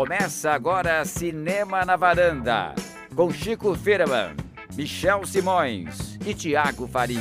Começa agora Cinema na Varanda, com Chico Firman, Michel Simões e Tiago Faria.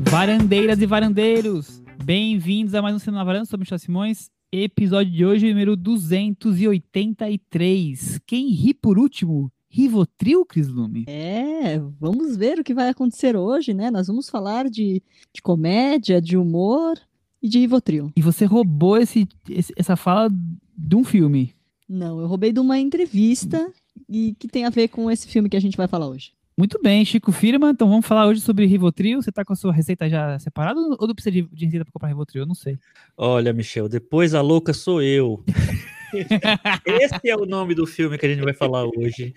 Varandeiras e varandeiros, bem-vindos a mais um Cinema na Varanda, sou Michel Simões. Episódio de hoje, número 283. Quem ri por último? Rivotril, Cris Lume? É, vamos ver o que vai acontecer hoje, né? Nós vamos falar de, de comédia, de humor e de Rivotril. E você roubou esse, esse, essa fala de um filme. Não, eu roubei de uma entrevista e que tem a ver com esse filme que a gente vai falar hoje. Muito bem, Chico Firma. Então vamos falar hoje sobre Rivotril. Você tá com a sua receita já separada ou não precisa de, de receita para comprar Rivotril? Eu não sei. Olha, Michel, depois a louca sou eu. Esse é o nome do filme que a gente vai falar hoje.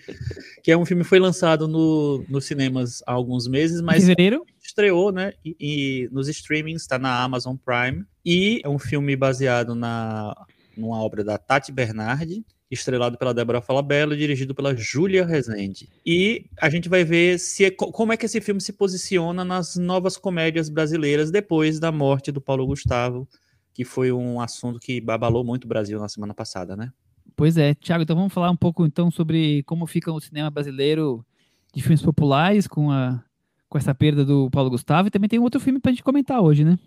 Que é um filme que foi lançado no, nos cinemas há alguns meses, mas Fevereiro? estreou, né? E, e nos streamings, está na Amazon Prime. E é um filme baseado na numa obra da Tati Bernardi, estrelado pela Débora Falabella dirigido pela Júlia Rezende. E a gente vai ver se é, como é que esse filme se posiciona nas novas comédias brasileiras depois da morte do Paulo Gustavo, que foi um assunto que abalou muito o Brasil na semana passada, né? Pois é, Thiago, então vamos falar um pouco então sobre como fica o cinema brasileiro de filmes populares com, a, com essa perda do Paulo Gustavo. E também tem um outro filme pra gente comentar hoje, né?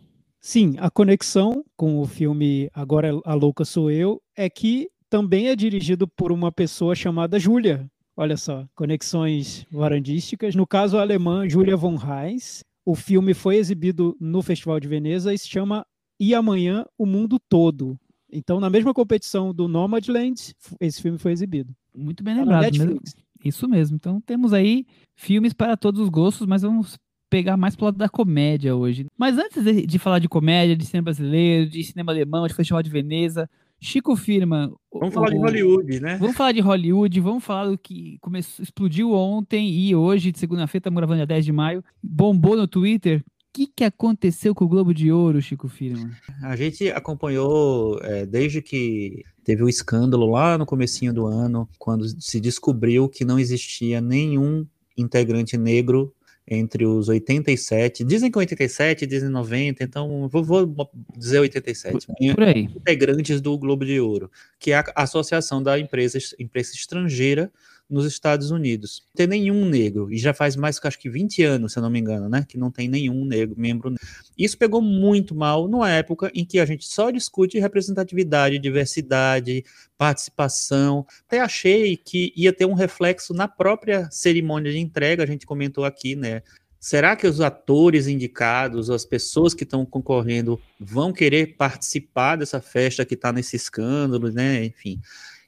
Sim, a conexão com o filme Agora a Louca Sou Eu é que também é dirigido por uma pessoa chamada Júlia. Olha só, conexões varandísticas. No caso alemã, Julia von Reis. O filme foi exibido no Festival de Veneza e se chama E Amanhã o Mundo Todo. Então, na mesma competição do Nomadland, esse filme foi exibido. Muito bem Tá na lembrado. mesmo. Netflix. Isso mesmo. Então temos aí filmes para todos os gostos, mas vamos pegar mais pro lado da comédia hoje. Mas antes de, de falar de comédia, de cinema brasileiro, de cinema alemão, de Festival de Veneza, Chico Firma. o- Vamos falar de o- Hollywood, né? Vamos falar de Hollywood, vamos falar do que começou, explodiu ontem e hoje, de segunda-feira, estamos gravando dia 10 de maio, bombou no Twitter. O que, que aconteceu com o Globo de Ouro, Chico Firma? A gente acompanhou é, desde que teve o escândalo lá no comecinho do ano, quando se descobriu que não existia nenhum integrante negro entre os 87, dizem que 87, dizem 90, então vou, vou dizer 87, Por aí. integrantes do Globo de Ouro, que é a associação da empresa, imprensa estrangeira nos Estados Unidos. Não tem nenhum negro, e já faz mais que acho que 20 anos, se eu não me engano, né, que não tem nenhum negro, membro. Isso pegou muito mal numa época em que a gente só discute representatividade, diversidade, participação. Até achei que ia ter um reflexo na própria cerimônia de entrega, a gente comentou aqui, né? Será que os atores indicados, as pessoas que estão concorrendo, vão querer participar dessa festa que está nesse escândalo, né? Enfim.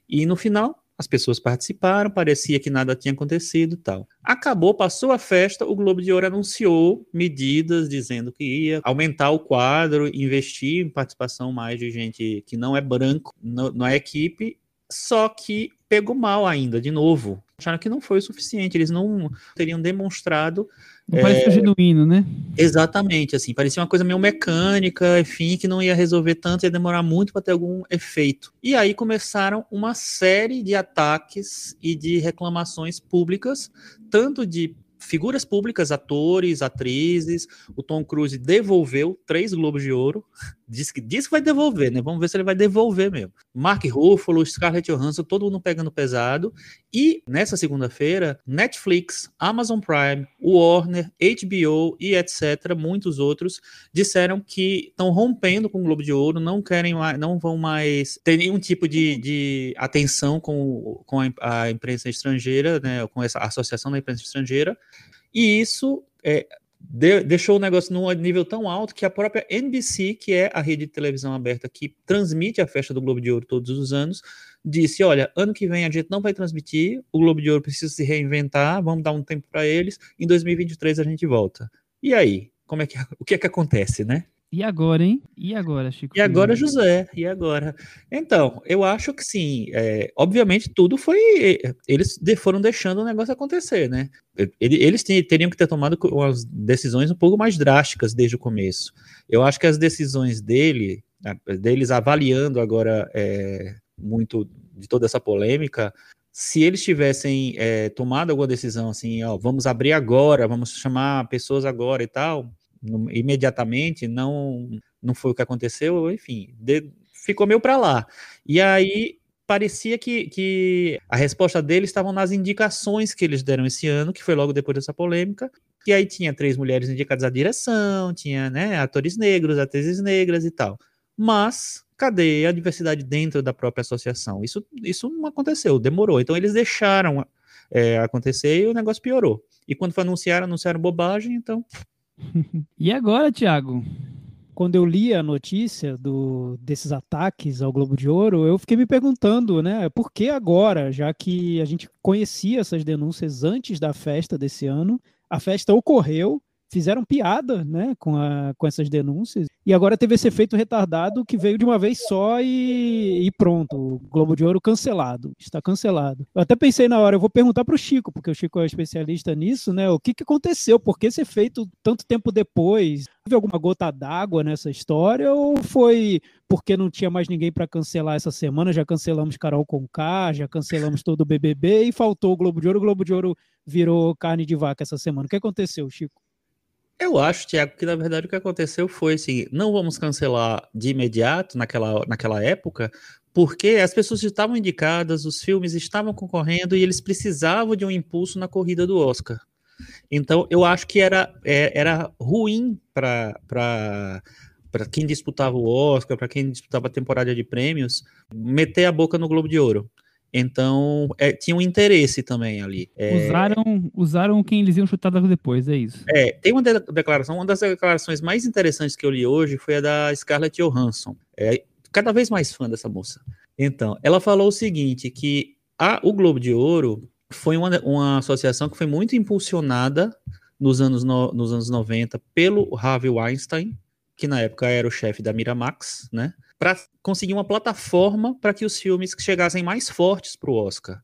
E no final, as pessoas participaram, parecia que nada tinha acontecido tal. Acabou, passou a festa, o Globo de Ouro anunciou medidas dizendo que ia aumentar o quadro, investir em participação mais de gente que não é branco na equipe, só que pegou mal ainda, de novo. Acharam que não foi o suficiente, eles não teriam demonstrado Não parece genuíno, né? Exatamente, assim, parecia uma coisa meio mecânica, enfim, que não ia resolver tanto, ia demorar muito para ter algum efeito. E aí começaram uma série de ataques e de reclamações públicas, tanto de figuras públicas, atores, atrizes. O Tom Cruise devolveu três Globos de Ouro, diz que, diz que vai devolver, né? Vamos ver se ele vai devolver mesmo. Mark Ruffalo, Scarlett Johansson, todo mundo pegando pesado. E nessa segunda-feira, Netflix, Amazon Prime, Warner, HBO e etc., muitos outros, disseram que estão rompendo com o Globo de Ouro, não querem mais, não vão mais ter nenhum tipo de, de atenção com, com a, a imprensa estrangeira, né, com essa associação da imprensa estrangeira. E isso é, de- deixou o negócio num nível tão alto que a própria NBC, que é a rede de televisão aberta que transmite a festa do Globo de Ouro todos os anos, disse: olha, ano que vem a gente não vai transmitir, o Globo de Ouro precisa se reinventar, vamos dar um tempo para eles, em 2023 a gente volta. E aí? Como é que, o que é que acontece, né? E agora, hein? E agora, Chico? E agora? José, e agora? Então, eu acho que sim, é, obviamente tudo foi. Eles foram deixando o negócio acontecer, né? Ele- Eles te- teriam que ter tomado umas decisões um pouco mais drásticas desde o começo. Eu acho que as decisões dele, deles avaliando agora é, muito de toda essa polêmica, se eles tivessem é, tomado alguma decisão assim, ó, vamos abrir agora, vamos chamar pessoas agora e tal, imediatamente, não, não foi o que aconteceu, enfim, de- ficou meio para lá. E aí parecia que, que a resposta deles estavam nas indicações que eles deram esse ano, que foi logo depois dessa polêmica. E aí tinha três mulheres indicadas à direção, tinha né, atores negros, atrizes negras e tal. Mas cadê a diversidade dentro da própria associação? Isso, isso não aconteceu, demorou. Então eles deixaram é, acontecer e o negócio piorou. E quando foi anunciar, anunciaram bobagem, então. e agora, Thiago? Quando eu li a notícia do, desses ataques ao Globo de Ouro, eu fiquei me perguntando, né, por que agora, já que a gente conhecia essas denúncias antes da festa desse ano, a festa ocorreu, fizeram piada né, com, a, com essas denúncias. E agora teve esse efeito retardado que veio de uma vez só e, e, pronto. O Globo de Ouro cancelado. Está cancelado. Eu até pensei na hora, eu vou perguntar para o Chico, porque o Chico é especialista nisso, né? O que, que aconteceu? Por que esse efeito tanto tempo depois? Houve alguma gota d'água nessa história? Ou foi porque não tinha mais ninguém para cancelar essa semana? Já cancelamos Carol Conká, já cancelamos todo o BBB e faltou o Globo de Ouro. O Globo de Ouro virou carne de vaca essa semana. O que aconteceu, Chico? Eu acho, Tiago, que na verdade o que aconteceu foi assim: não vamos cancelar de imediato naquela, naquela época, porque as pessoas estavam indicadas, os filmes estavam concorrendo e eles precisavam de um impulso na corrida do Oscar. Então, eu acho que era, é, era ruim para para quem disputava o Oscar, para quem disputava a temporada de prêmios, meter a boca no Globo de Ouro. Então, é, tinha um interesse também ali. É... Usaram, usaram quem eles iam chutar depois, é isso. É, tem uma de declaração, uma das declarações mais interessantes que eu li hoje foi a da Scarlett Johansson. É, cada vez mais fã dessa moça. Então, ela falou o seguinte, que a, o Globo de Ouro foi uma, uma associação que foi muito impulsionada nos anos, no, nos anos 90 pelo Harvey Weinstein, que na época era o chefe da Miramax, né? Para conseguir uma plataforma para que os filmes chegassem mais fortes para o Oscar.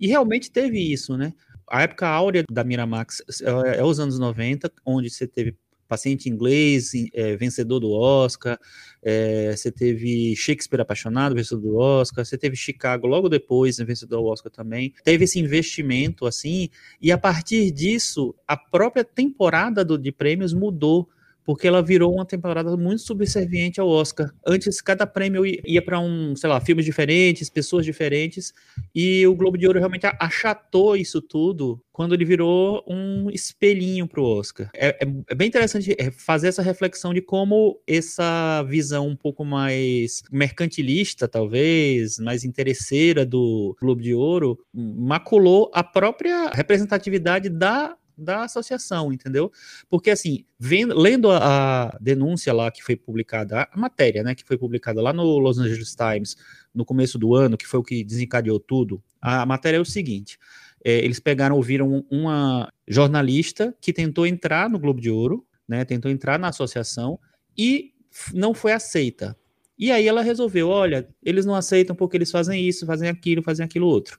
E realmente teve isso, né? A época áurea da Miramax é, é os anos 90, onde você teve Paciente Inglês, é, vencedor do Oscar, é, você teve Shakespeare Apaixonado, vencedor do Oscar, você teve Chicago logo depois, vencedor do Oscar também. Teve esse investimento assim, e a partir disso, a própria temporada do, de prêmios mudou porque ela virou uma temporada muito subserviente ao Oscar. Antes, cada prêmio ia para um, sei lá, filmes diferentes, pessoas diferentes, e o Globo de Ouro realmente achatou isso tudo quando ele virou um espelhinho para o Oscar. É, é, é, bem interessante é, fazer essa reflexão de como essa visão um pouco mais mercantilista, talvez, mais interesseira do Globo de Ouro, maculou a própria representatividade da da associação, entendeu? Porque assim, vendo, lendo a, a, denúncia lá que foi publicada, a matéria, né, que foi publicada lá no Los Angeles Times no começo do ano, que foi o que desencadeou tudo, a, matéria é o seguinte: é, eles pegaram, ouviram uma jornalista que tentou entrar no Globo de Ouro, né, tentou entrar na associação e não foi aceita. E aí ela resolveu, olha, eles não aceitam porque eles fazem isso, fazem aquilo, fazem aquilo outro.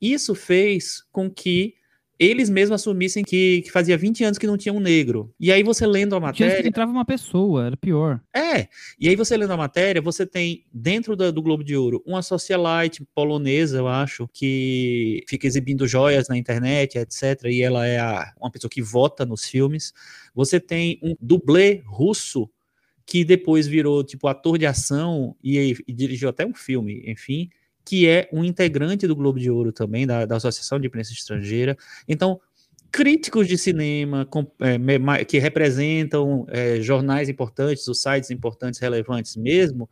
Isso fez com que eles mesmos assumissem que, que, fazia 20 anos que não tinha um negro. E aí você lendo a matéria. que entrava uma pessoa, era pior. É. E aí você lendo a matéria, você tem dentro do, do Globo de Ouro uma socialite polonesa, eu acho, que fica exibindo joias na internet, etc. E ela é a, uma pessoa que vota nos filmes. Você tem um dublê russo que depois virou tipo ator de ação e, e dirigiu até um filme, enfim que é um integrante do Globo de Ouro também, da, da Associação de Imprensa Estrangeira. Então, críticos de cinema com, é, que representam é, jornais importantes, os sites importantes, relevantes mesmo,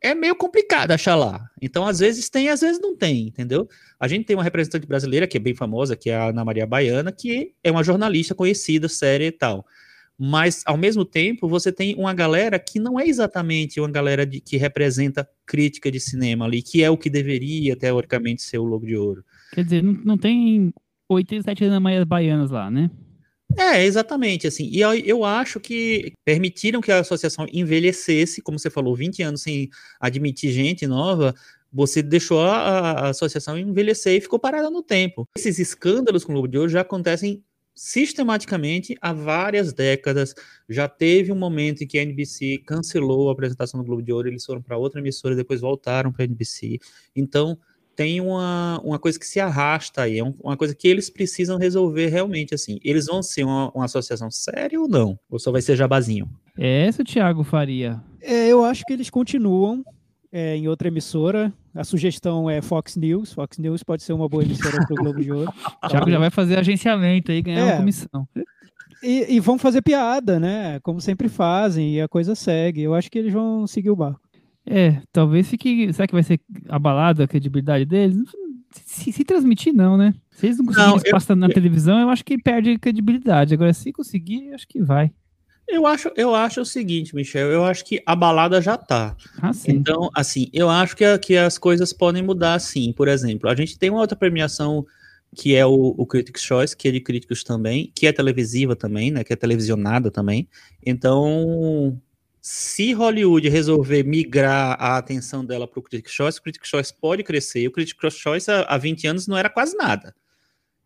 é meio complicado achar lá. Então, às vezes tem, às vezes não tem, entendeu? A gente tem uma representante brasileira que é bem famosa, que é a Ana Maria Baiana, que é uma jornalista conhecida, séria e tal mas ao mesmo tempo você tem uma galera que não é exatamente uma galera de, que representa crítica de cinema ali, que é o que deveria teoricamente ser o Lobo de Ouro. Quer dizer, não, não tem 87 Anamaias baianas lá, né? É, exatamente, assim, e eu, eu acho que permitiram que a associação envelhecesse, como você falou, 20 anos sem admitir gente nova, você deixou a, a, associação envelhecer e ficou parada no tempo. Esses escândalos com o Globo de Ouro já acontecem sistematicamente há várias décadas. Já teve um momento em que a NBC cancelou a apresentação do Globo de Ouro, eles foram para outra emissora, depois voltaram para a NBC. Então, tem uma, uma coisa que se arrasta aí, é uma coisa que eles precisam resolver realmente, assim. Eles vão ser uma, uma associação séria ou não? Ou só vai ser jabazinho? É essa, Thiago Faria. É, eu acho que eles continuam é, em outra emissora. A sugestão é Fox News. Fox News pode ser uma boa emissora para o Globo de Ouro. O Thiago já vai fazer agenciamento aí, ganhar É. uma comissão. E, e vão fazer piada, né? Como sempre fazem, e a coisa segue. Eu acho que eles vão seguir o barco. É, talvez fique. Será que vai ser abalada a credibilidade deles? Se, se transmitir, não, né? Se eles não conseguirem Não, eu- espaço na televisão, eu acho que perde credibilidade. Agora, se conseguir, acho que vai. Eu acho, eu acho o seguinte, Michel, eu acho que a balada já tá. Ah. Então, assim, eu acho que, que as coisas podem mudar sim. Por exemplo, a gente tem uma outra premiação que é o, o Critics' Choice, que é de críticos também, que é televisiva também, né? Que é televisionada também. Então, se Hollywood resolver migrar a atenção dela para o Critics' Choice, o Critics' Choice pode crescer. O Critics' Choice há, há 20 anos não era quase nada.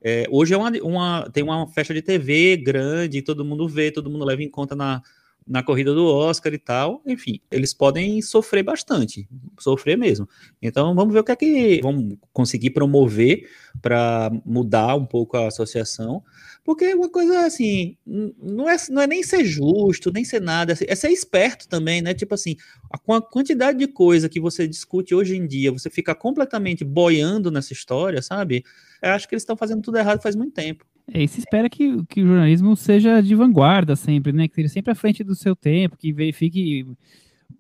É, hoje é uma, uma- tem uma festa de TV grande, todo mundo vê, todo mundo leva em conta na, na corrida do Oscar e tal. Enfim, eles podem sofrer bastante, sofrer mesmo. Então vamos ver o que é que vamos conseguir promover para mudar um pouco a associação. Porque uma coisa assim, não é, não é nem ser justo, nem ser nada, é ser esperto também, né? Tipo assim, com a quantidade de coisa que você discute hoje em dia, você fica completamente boiando nessa história, sabe? Eu acho que eles estão fazendo tudo errado faz muito tempo. É, e se espera que, que o jornalismo seja de vanguarda sempre, né? Que seja sempre à frente do seu tempo, que verifique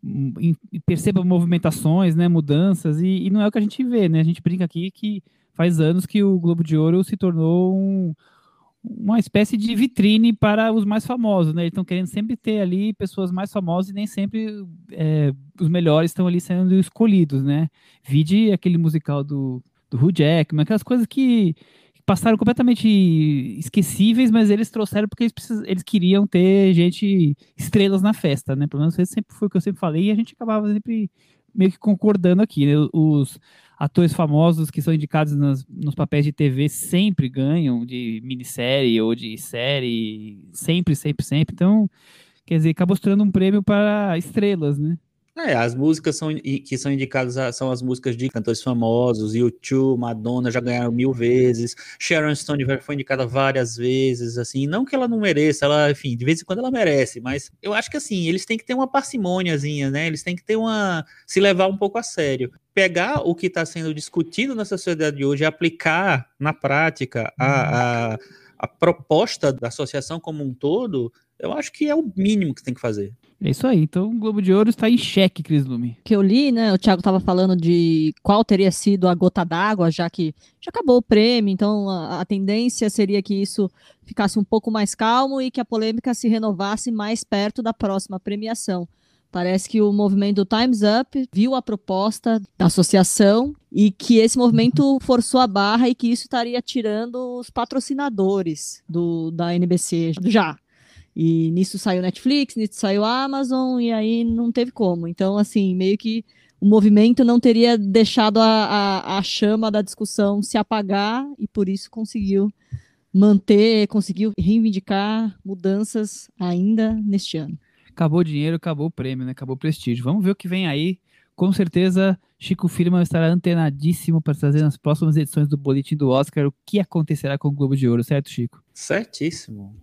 hum, perceba movimentações, né? Mudanças, e, e não é o que a gente vê, né? A gente brinca aqui que faz anos que o Globo de Ouro se tornou um- uma espécie de vitrine para os mais famosos, né? Eles estão querendo sempre ter ali pessoas mais famosas e nem sempre é, os melhores estão ali sendo escolhidos, né? Vide aquele musical do, do Hugh Jackman, aquelas coisas que passaram completamente esquecíveis, mas eles trouxeram porque eles, precis- eles queriam ter gente, estrelas na festa, né? Pelo menos sempre foi o que eu sempre falei e a gente acabava sempre meio que concordando aqui, né? Os atores famosos que são indicados nas- nos papéis de TV sempre ganham de minissérie ou de série, sempre, sempre, sempre. Então, quer dizer, acabou se tornando um prêmio para estrelas, né? É, as músicas são, que são indicadas são as músicas de cantores famosos, U2, Madonna já ganharam mil vezes, Sharon Stone foi indicada várias vezes, assim, não que ela não mereça, ela, enfim, de vez em quando ela merece, mas eu acho que assim, eles têm que ter uma parcimôniazinha, né, eles têm que ter uma, se levar um pouco a sério. Pegar o que está sendo discutido na sociedade de hoje e aplicar na prática a, a, a proposta da associação como um todo, eu acho que é o mínimo que tem que fazer. É isso aí. Então, o Globo de Ouro está em xeque, Cris Lume. que eu li, né? O Thiago estava falando de qual teria sido a gota d'água, já que já acabou o prêmio, então a, a tendência seria que isso ficasse um pouco mais calmo e que a polêmica se renovasse mais perto da próxima premiação. Parece que o movimento Times Up viu a proposta da associação e que esse movimento forçou a barra e que isso estaria tirando os patrocinadores do, da NBC já. E nisso saiu Netflix, nisso saiu Amazon, e aí não teve como. Então, assim, meio que o movimento não teria deixado a, a, a chama da discussão se apagar e por isso conseguiu manter, conseguiu reivindicar mudanças ainda neste ano. Acabou o dinheiro, acabou o prêmio, né? Acabou o prestígio. Vamos ver o que vem aí. Com certeza, Chico Firma estará antenadíssimo para trazer nas próximas edições do Boletim do Oscar o que acontecerá com o Globo de Ouro, certo, Chico? Certíssimo.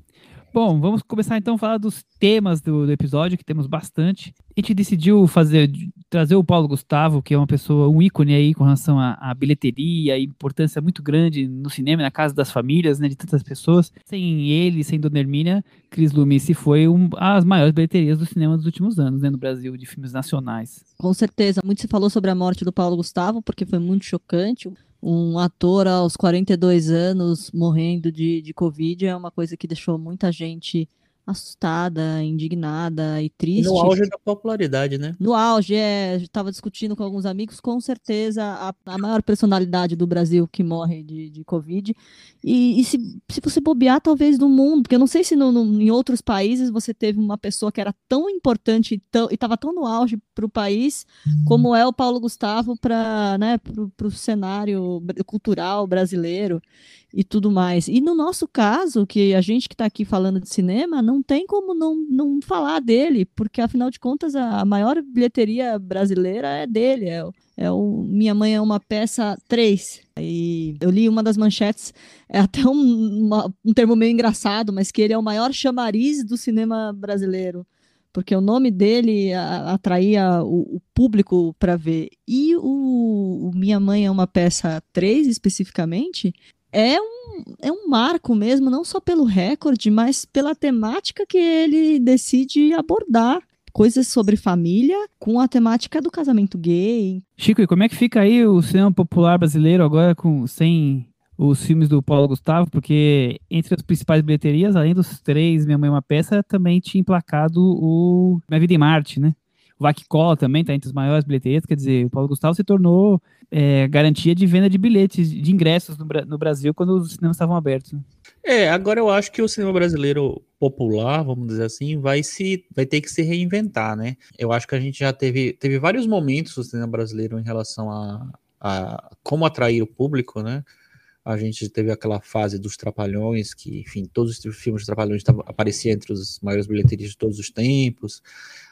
Bom, vamos começar então a falar dos temas do, do episódio, que temos bastante. A gente decidiu fazer, trazer o Paulo Gustavo, que é uma pessoa, um ícone aí com relação à, bilheteria, importância muito grande no cinema, na casa das famílias, né, de tantas pessoas. Sem ele, sem Dona Hermínia, Cris Lume se foi um, as maiores bilheterias do cinema dos últimos anos, né, no Brasil, de filmes nacionais. Com certeza, muito se falou sobre a morte do Paulo Gustavo, porque foi muito chocante. Um ator aos 42 anos morrendo de, de Covid é uma coisa que deixou muita gente assustada, indignada e triste. no auge da popularidade, né? No auge, é, estava discutindo com alguns amigos, com certeza a, a maior personalidade do Brasil que morre de, de Covid. E, e se, se você bobear, talvez do mundo, porque eu não sei se no- no- em outros países você teve uma pessoa que era tão importante e tão- e estava tão no auge para o país, como é o Paulo Gustavo para né, o cenário cultural brasileiro e tudo mais. E no nosso caso, que a gente que está aqui falando de cinema, não tem como não, não falar dele, porque afinal de contas a, maior bilheteria brasileira é dele, é, é o Minha Mãe é uma Peça 3. E eu li uma das manchetes, é até um, uma- um termo meio engraçado, mas que ele é o maior chamariz do cinema brasileiro. porque o nome dele atraía o, público para ver. E o, Minha Mãe é uma peça 3, especificamente, é um, é um marco mesmo, não só pelo recorde, mas pela temática que ele decide abordar coisas sobre família com a temática do casamento gay. Chico, e como é que fica aí o cinema popular brasileiro agora com sem os filmes do Paulo Gustavo? Porque entre as principais bilheterias, além dos três Minha Mãe é uma Peça, também tinha emplacado o Minha Vida em Marte, né? O Vaquicola também está entre as maiores bilheterias, quer dizer, o Paulo Gustavo se tornou é, garantia de venda de bilhetes, de ingressos no, no Brasil quando os cinemas estavam abertos. Né? É, agora eu acho que o cinema brasileiro popular, vamos dizer assim, vai se vai ter que se reinventar, né? Eu acho que a gente já teve, teve vários momentos no cinema brasileiro em relação a, a como atrair o público, né? A gente teve aquela fase dos Trapalhões, que, enfim, todos os filmes de Trapalhões apareciam entre os maiores bilheterias de todos os tempos.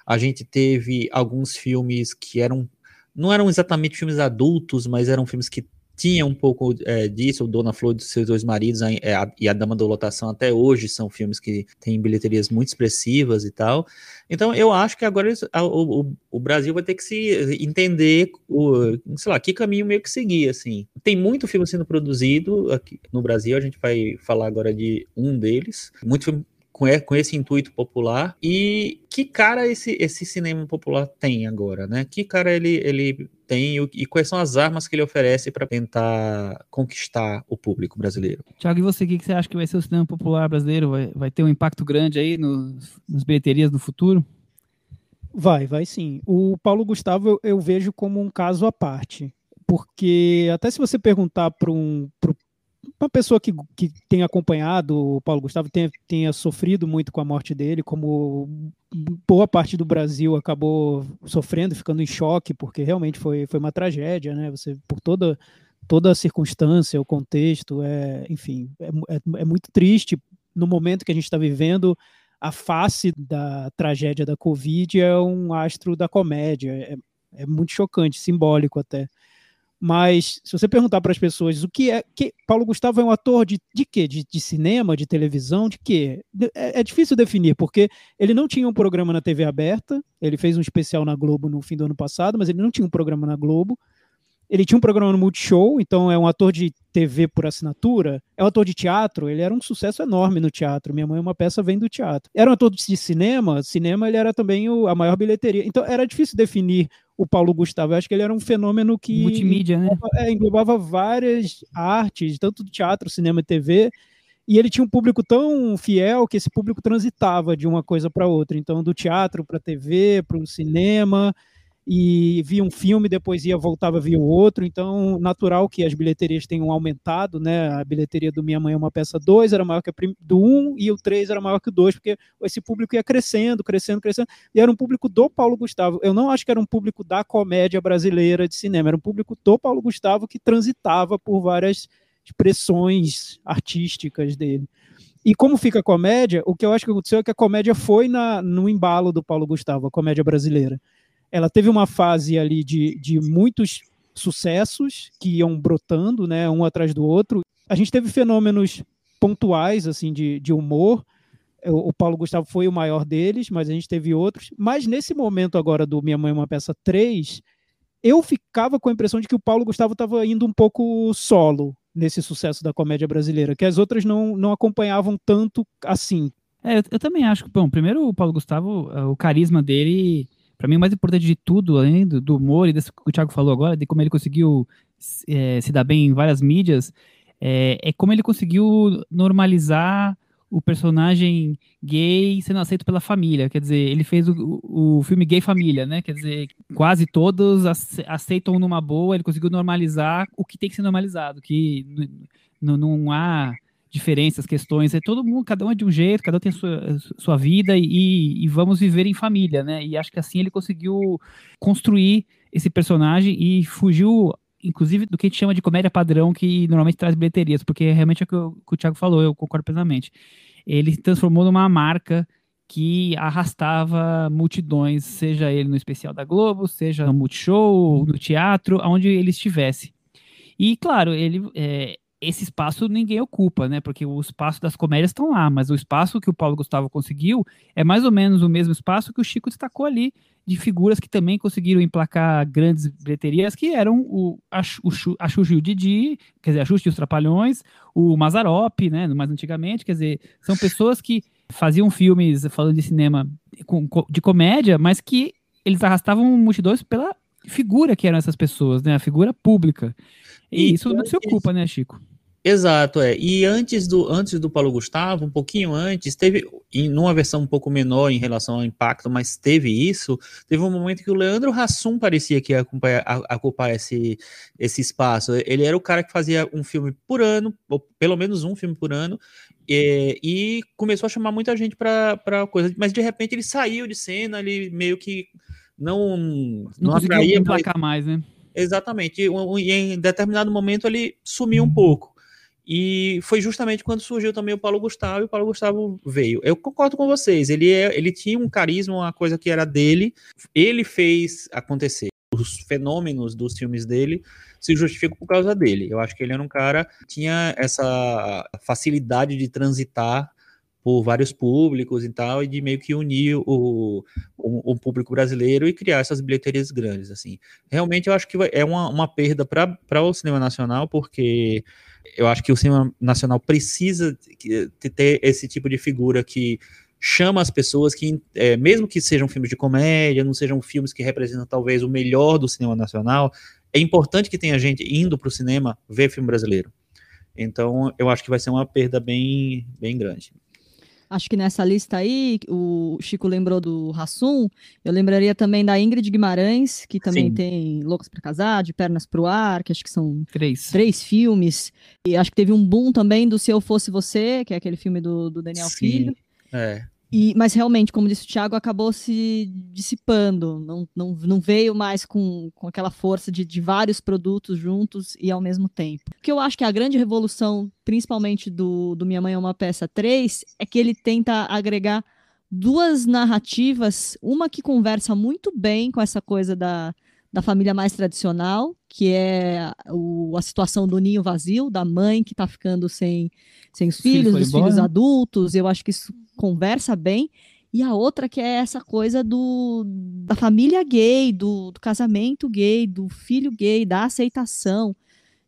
A gente teve alguns filmes que eram não eram exatamente filmes adultos, mas eram filmes que tinha um pouco é, disso, o Dona Flor dos seus dois maridos é, a, e a Dama da Lotação até hoje são filmes que têm bilheterias muito expressivas e tal. Então eu acho que agora a, o, o, Brasil vai ter que se entender, o, sei lá, que caminho meio que seguir, assim. Tem muito filme sendo produzido aqui no Brasil, a gente vai falar agora de um deles, muito filme com, com esse intuito popular. E que cara esse, esse cinema popular tem agora, né? Que cara ele, ele tem e quais são as armas que ele oferece para tentar conquistar o público brasileiro? Tiago, e você, o que você acha que vai ser o cinema popular brasileiro? Vai, vai ter um impacto grande aí nos, nas bilheterias no futuro? Vai, vai sim. O Paulo Gustavo eu, eu vejo como um caso à parte porque até se você perguntar para um, uma pessoa que, que tem acompanhado o Paulo Gustavo tenha, tenha sofrido muito com a morte dele, como boa parte do Brasil acabou sofrendo, ficando em choque, porque realmente foi, foi uma tragédia, né? Você, por toda, toda a circunstância, o contexto, é, enfim, é, é, é muito triste no momento que a gente está vivendo. A face da tragédia da Covid é um astro da comédia, é, é muito chocante, simbólico até. Mas se você perguntar para as pessoas o que é. Que, Paulo Gustavo é um ator de, de quê? De, de cinema, de televisão, de quê? É, é, difícil definir, porque ele não tinha um programa na TV aberta, ele fez um especial na Globo no fim do ano passado, mas ele não tinha um programa na Globo. Ele tinha um programa no Multishow, então é um ator de TV por assinatura. É um ator de teatro, ele era um sucesso enorme no teatro. Minha mãe é uma peça vem do teatro. Era um ator de cinema, cinema ele era também o, a maior bilheteria. Então era difícil definir o Paulo Gustavo. Eu acho que ele era um fenômeno que multimídia, né? englobava, né? É, englobava várias artes, tanto do teatro, cinema e TV. E ele tinha um público tão fiel que esse público transitava de uma coisa para outra. Então, do teatro para a TV, para o cinema e via um filme, depois ia, voltava, via o outro, então natural que as bilheterias tenham aumentado, né, a bilheteria do Minha Mãe é uma peça 2 era maior que a do 1 um, e o 3 era maior que o 2, porque esse público ia crescendo, crescendo, crescendo, e era um público do Paulo Gustavo, eu não acho que era um público da comédia brasileira de cinema, era um público do Paulo Gustavo que transitava por várias expressões artísticas dele. E como fica a comédia, o que eu acho que aconteceu é que a comédia foi na, no embalo do Paulo Gustavo, a comédia brasileira ela teve uma fase ali de, de muitos sucessos que iam brotando, né, um atrás do outro. A gente teve fenômenos pontuais, assim, de, de humor. O, o Paulo Gustavo foi o maior deles, mas a gente teve outros. Mas nesse momento agora do Minha Mãe é uma Peça 3, eu ficava com a impressão de que o Paulo Gustavo estava indo um pouco solo nesse sucesso da comédia brasileira, que as outras não, não acompanhavam tanto assim. É, eu, eu também acho que, bom, primeiro o Paulo Gustavo, o carisma dele para mim, o mais importante de tudo, além do, do humor e desse que o Thiago falou agora, de como ele conseguiu é, se dar bem em várias mídias, é, é, como ele conseguiu normalizar o personagem gay sendo aceito pela família. Quer dizer, ele fez o, o filme Gay Família, né? Quer dizer, quase todos aceitam numa boa, ele conseguiu normalizar o que tem que ser normalizado, que não há diferenças, questões, é todo mundo, cada um é de um jeito, cada um tem a sua, sua vida e, e, vamos viver em família, né? E acho que assim ele conseguiu construir esse personagem e fugiu, inclusive, do que a gente chama de comédia padrão, que normalmente traz bilheterias, porque realmente é o que, o, que o Thiago falou, eu concordo plenamente. Ele se transformou numa marca que arrastava multidões, seja ele no especial da Globo, seja no Multishow, no teatro, aonde ele estivesse. E, claro, ele, é, esse espaço ninguém ocupa, né? Porque o espaço das comédias estão lá, mas o espaço que o Paulo Gustavo conseguiu é mais ou menos o mesmo espaço que o Chico destacou ali, de figuras que também conseguiram emplacar grandes bilheterias, que eram o, a, o, a Xuxa e o Didi, quer dizer, a Xuxa e os Trapalhões, o Mazarop, né? Mais antigamente, quer dizer, são pessoas que faziam filmes falando de cinema de comédia, mas que eles arrastavam multidões pela figura que eram essas pessoas, né? A figura pública. E, e isso não se ocupa, né, Chico? Exato, é. E antes do, antes do Paulo Gustavo, um pouquinho antes, teve, em numa versão um pouco menor em relação ao impacto, mas teve isso, teve um momento que o Leandro Hassum parecia que ia ocupar esse, esse espaço. Ele era o cara que fazia um filme por ano, ou pelo menos um filme por ano, e, e começou a chamar muita gente para coisa, mas de repente ele saiu de cena, ele meio que não, não, não atraía emplacar mais, né? Exatamente. E, e, em determinado momento ele sumiu um uhum. pouco. E foi justamente quando surgiu também o Paulo Gustavo e o Paulo Gustavo veio. Eu concordo com vocês, ele, é, ele tinha um carisma, uma coisa que era dele, ele fez acontecer. Os fenômenos dos filmes dele se justificam por causa dele. Eu acho que ele era um cara que tinha essa facilidade de transitar por vários públicos e tal, e de meio que unir o, o, o, público brasileiro e criar essas bilheterias grandes, assim. Realmente eu acho que é uma, uma perda para o cinema nacional, porque eu acho que o cinema nacional precisa ter esse tipo de figura que chama as pessoas que, é, mesmo que sejam filmes de comédia, não sejam filmes que representam talvez o melhor do cinema nacional, é importante que tenha gente indo para o cinema ver filme brasileiro. Então, eu acho que vai ser uma perda bem, bem grande. Acho que nessa lista aí, o Chico lembrou do Rassum, eu lembraria também da Ingrid Guimarães, que também Sim. tem Loucos para Casar, De Pernas para o Ar, que acho que são três. três filmes. E acho que teve um boom também do Se Eu Fosse Você, que é aquele filme do, do Daniel Sim. Filho. É. E, mas realmente, como disse o Thiago, acabou se dissipando, não, não, não veio mais com, com aquela força de, de vários produtos juntos e ao mesmo tempo. O que eu acho que é a grande revolução, principalmente do, do Minha Mãe é uma Peça 3, é que ele tenta agregar duas narrativas, uma que conversa muito bem com essa coisa da, da família mais tradicional, que é o, a situação do ninho vazio, da mãe que está ficando sem, sem os filhos, dos filhos adultos. Eu acho que isso conversa bem. E a outra que é essa coisa do, da família gay, do, do casamento gay, do filho gay, da aceitação.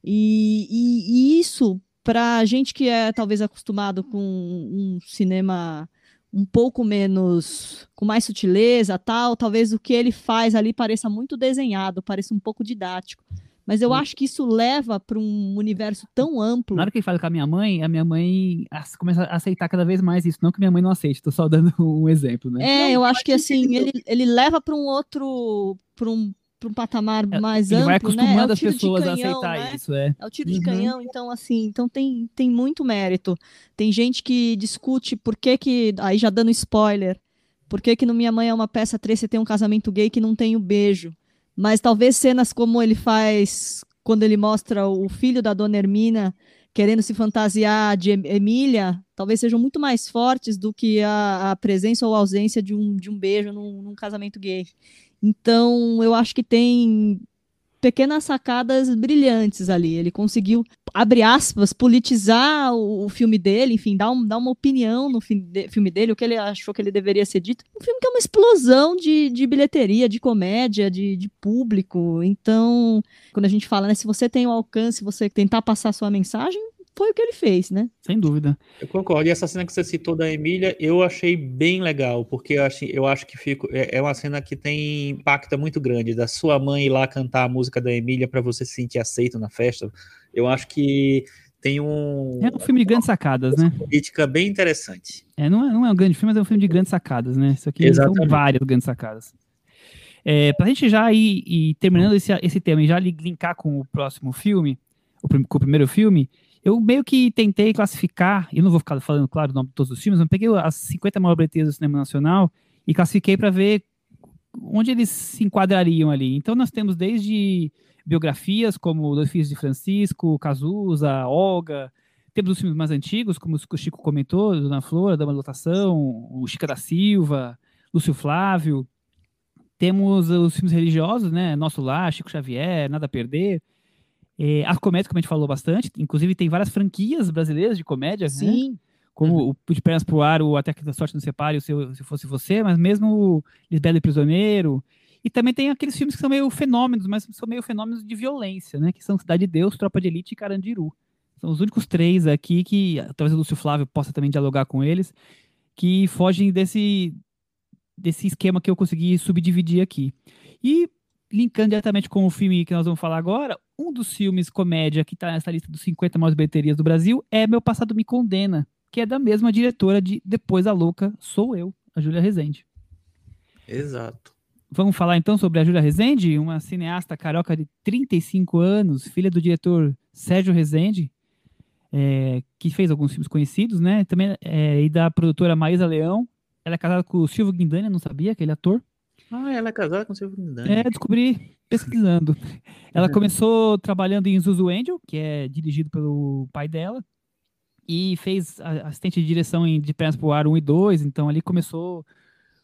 E, e, e isso, para gente que é talvez acostumado com um cinema um pouco menos, com mais sutileza, tal, talvez o que ele faz ali pareça muito desenhado, pareça um pouco didático. Mas eu acho que isso leva para um universo tão amplo. Na hora que ele fala com a minha mãe, a minha mãe começa a aceitar cada vez mais isso. Não que minha mãe não aceite, estou só dando um exemplo, né? É, não, eu acho que assim, ele, ele leva para um outro. Para um, um patamar é, mais ele amplo, vai acostumando né? É as pessoas canhão, a aceitar né? isso, é. É o tiro de uhum. canhão, então assim, então tem, tem muito mérito. Tem gente que discute por que que, aí já dando spoiler, por que que no Minha Mãe é uma peça 3 você tem um casamento gay que não tem o beijo? Mas talvez cenas como ele faz quando ele mostra o filho da dona Hermina querendo se fantasiar de Emília, talvez sejam muito mais fortes do que a, a presença ou ausência de um, de um beijo num, num casamento gay. Então, eu acho que tem pequenas sacadas brilhantes ali. Ele conseguiu, abre aspas, politizar o, filme dele, enfim, dar, um, dar uma opinião no filme dele, o que ele achou que ele deveria ser dito. Um filme que é uma explosão de, de bilheteria, de comédia, de, de público. Então, quando a gente fala, né, se você tem o alcance, você tentar passar sua mensagem, foi o que ele fez, né? Sem dúvida. Eu concordo. E essa cena que você citou da Emília, eu achei bem legal, porque eu acho, eu acho que fico, é, é uma cena que tem impacto muito grande, da sua mãe ir lá cantar a música da Emília para você se sentir aceito na festa. Eu acho que tem um. É um filme de grandes sacadas, né? Política bem interessante. É, não é, não é um grande filme, mas é um filme de grandes sacadas, né? Isso aqui Exatamente. são várias grandes sacadas. É, pra gente já ir, ir terminando esse, esse tema e já linkar com o próximo filme, o, com o primeiro filme, eu meio que tentei classificar, e não vou ficar falando, claro, o nome de todos os filmes, mas peguei as 50 maiores bilheterias do cinema nacional e classifiquei para ver onde eles se enquadrariam ali. Então nós temos desde biografias como Dois Filhos de Francisco, Cazuza, Olga, temos os filmes mais antigos, como o Chico comentou, Dona Flora, Dama da Lotação, o Chica da Silva, Lúcio Flávio. Temos os filmes religiosos, né? Nosso Lar, Chico Xavier, Nada a Perder. É, as comédias, como a gente falou bastante, inclusive tem várias franquias brasileiras de comédia, né? Sim. Como o De Pernas pro Ar, o Até que a Sorte não Separe, o seu, Se Fosse Você, mas mesmo o Lisbelo e Prisioneiro. E também tem aqueles filmes que são meio fenômenos, mas são meio fenômenos de violência, né? Que são Cidade de Deus, Tropa de Elite e Carandiru. São os únicos três aqui que, talvez o Lúcio Flávio possa também dialogar com eles, que fogem desse, desse esquema que eu consegui subdividir aqui. E, linkando diretamente com o filme que nós vamos falar agora, um dos filmes comédia que está nessa lista dos 50 maiores bilheterias do Brasil é Meu Passado Me Condena, que é da mesma diretora de Depois a Louca Sou Eu, a Júlia Rezende. Exato. Vamos falar então sobre a Júlia Rezende, uma cineasta carioca de 35 anos, filha do diretor Sérgio Rezende, é, que fez alguns filmes conhecidos, né? Também é, e da produtora Maísa Leão. Ela é casada com o Silvio Guindani, não sabia, aquele ator. Ah, ela é casada com o Silvio. É, descobri pesquisando. Ela começou trabalhando em Zuzu Angel, que é dirigido pelo pai dela, e fez assistente de direção em De Pernas pro Ar 1 e 2, então ali começou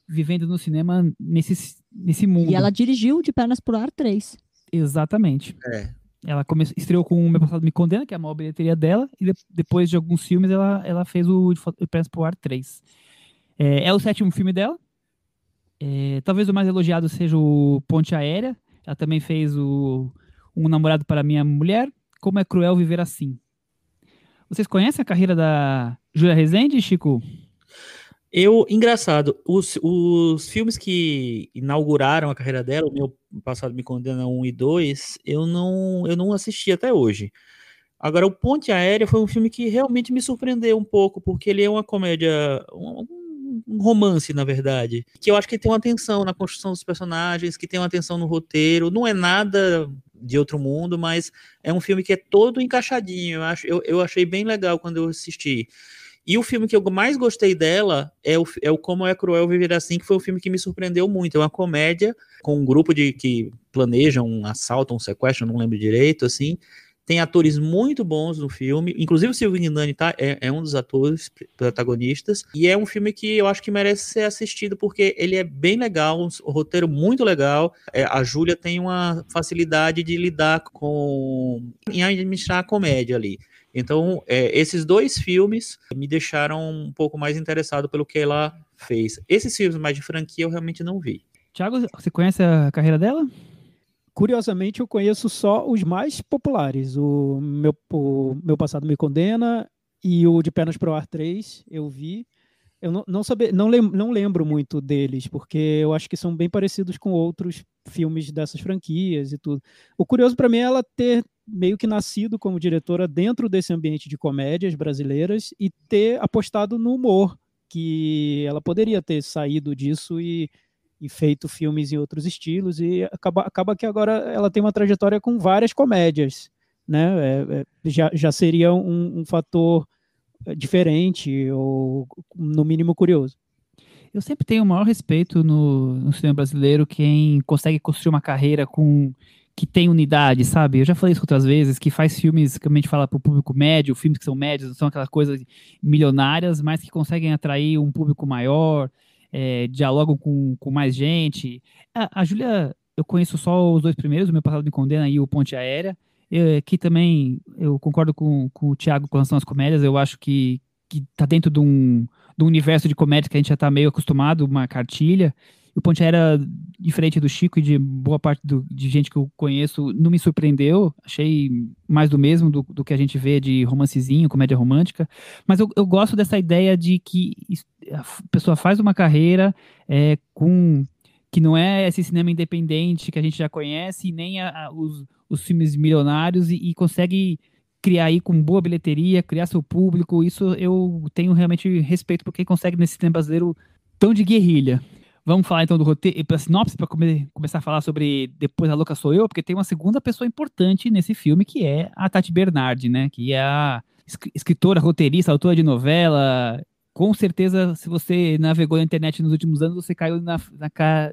vivendo no cinema nesse, nesse mundo. E ela dirigiu De Pernas pro Ar 3. Exatamente. É. Ela come... estreou com O Meu Passado Me Condena, que é a maior bilheteria dela, e de... depois de alguns filmes ela, ela fez o De Pernas pro Ar 3. É, é o sétimo filme dela. É, talvez o mais elogiado seja o Ponte Aérea. Ela também fez o Um Namorado para Minha Mulher. Como é cruel viver assim. Vocês conhecem a carreira da Júlia Rezende, Chico? Eu, engraçado, os, os filmes que inauguraram a carreira dela, o meu passado me condena 1 e 2, eu não, eu não assisti até hoje. Agora, o Ponte Aérea foi um filme que realmente me surpreendeu um pouco, porque ele é uma comédia, um, um romance, na verdade, que eu acho que tem uma atenção na construção dos personagens, que tem uma atenção no roteiro, não é nada de outro mundo, mas é um filme que é todo encaixadinho, eu, acho, eu, eu achei bem legal quando eu assisti. E o filme que eu mais gostei dela é o, é o Como é Cruel Viver Assim, que foi um filme que me surpreendeu muito. É uma comédia com um grupo de que planejam um assalto, um sequestro, não lembro direito, assim. Tem atores muito bons no filme, inclusive o Silvio Guindani tá, é, é, um dos atores protagonistas, e é um filme que eu acho que merece ser assistido porque ele é bem legal, um roteiro muito legal. É, a Júlia tem uma facilidade de lidar com em administrar a comédia ali. Então, é, esses dois filmes me deixaram um pouco mais interessado pelo que ela fez. Esses filmes mais de franquia eu realmente não vi. Tiago, você conhece a carreira dela? Curiosamente, eu conheço só os mais populares. O Meu, o meu Passado Me Condena e o De Pernas Pro Ar 3, eu vi. Eu não, não, sabe, não, lem, não lembro muito deles, porque eu acho que são bem parecidos com outros filmes dessas franquias e tudo. O curioso para mim é ela ter meio que nascido como diretora dentro desse ambiente de comédias brasileiras e ter apostado no humor, que ela poderia ter saído disso e, e feito filmes em outros estilos, e acaba, acaba que agora ela tem uma trajetória com várias comédias, né? É, é, já, já seria um, um fator diferente, ou no mínimo curioso. Eu sempre tenho o maior respeito no, no cinema brasileiro quem consegue construir uma carreira com que tem unidade, sabe? Eu já falei isso outras vezes, que faz filmes que a gente fala para o público médio, filmes que são médios, não são aquelas coisas milionárias, mas que conseguem atrair um público maior, é, com, com mais gente. A, a Júlia, eu conheço só os dois primeiros, o meu passado me condena e o Ponte Aérea, eu, que também eu concordo com, com o Thiago com relação às comédias, eu acho que, que tá dentro de um, de um universo de comédia que a gente já está meio acostumado, uma cartilha, o Ponte era diferente do Chico e de boa parte do, de gente que eu conheço, não me surpreendeu. Achei mais do mesmo do, do que a gente vê de romancezinho, comédia romântica. Mas eu, eu gosto dessa ideia de que a pessoa faz uma carreira é, com que não é esse cinema independente que a gente já conhece, nem a, a, os, os filmes milionários, e, e, consegue criar aí com boa bilheteria, criar seu público. Isso eu tenho realmente respeito por quem consegue nesse cinema brasileiro tão de guerrilha. Vamos falar então do roteiro, para sinopse, para come, começar a falar sobre Depois a Louca Sou Eu, porque tem uma segunda pessoa importante nesse filme, que é a Tati Bernardi, né? Que é a escritora, roteirista, autora de novela. Com certeza, se você navegou na internet nos últimos anos, você caiu na, na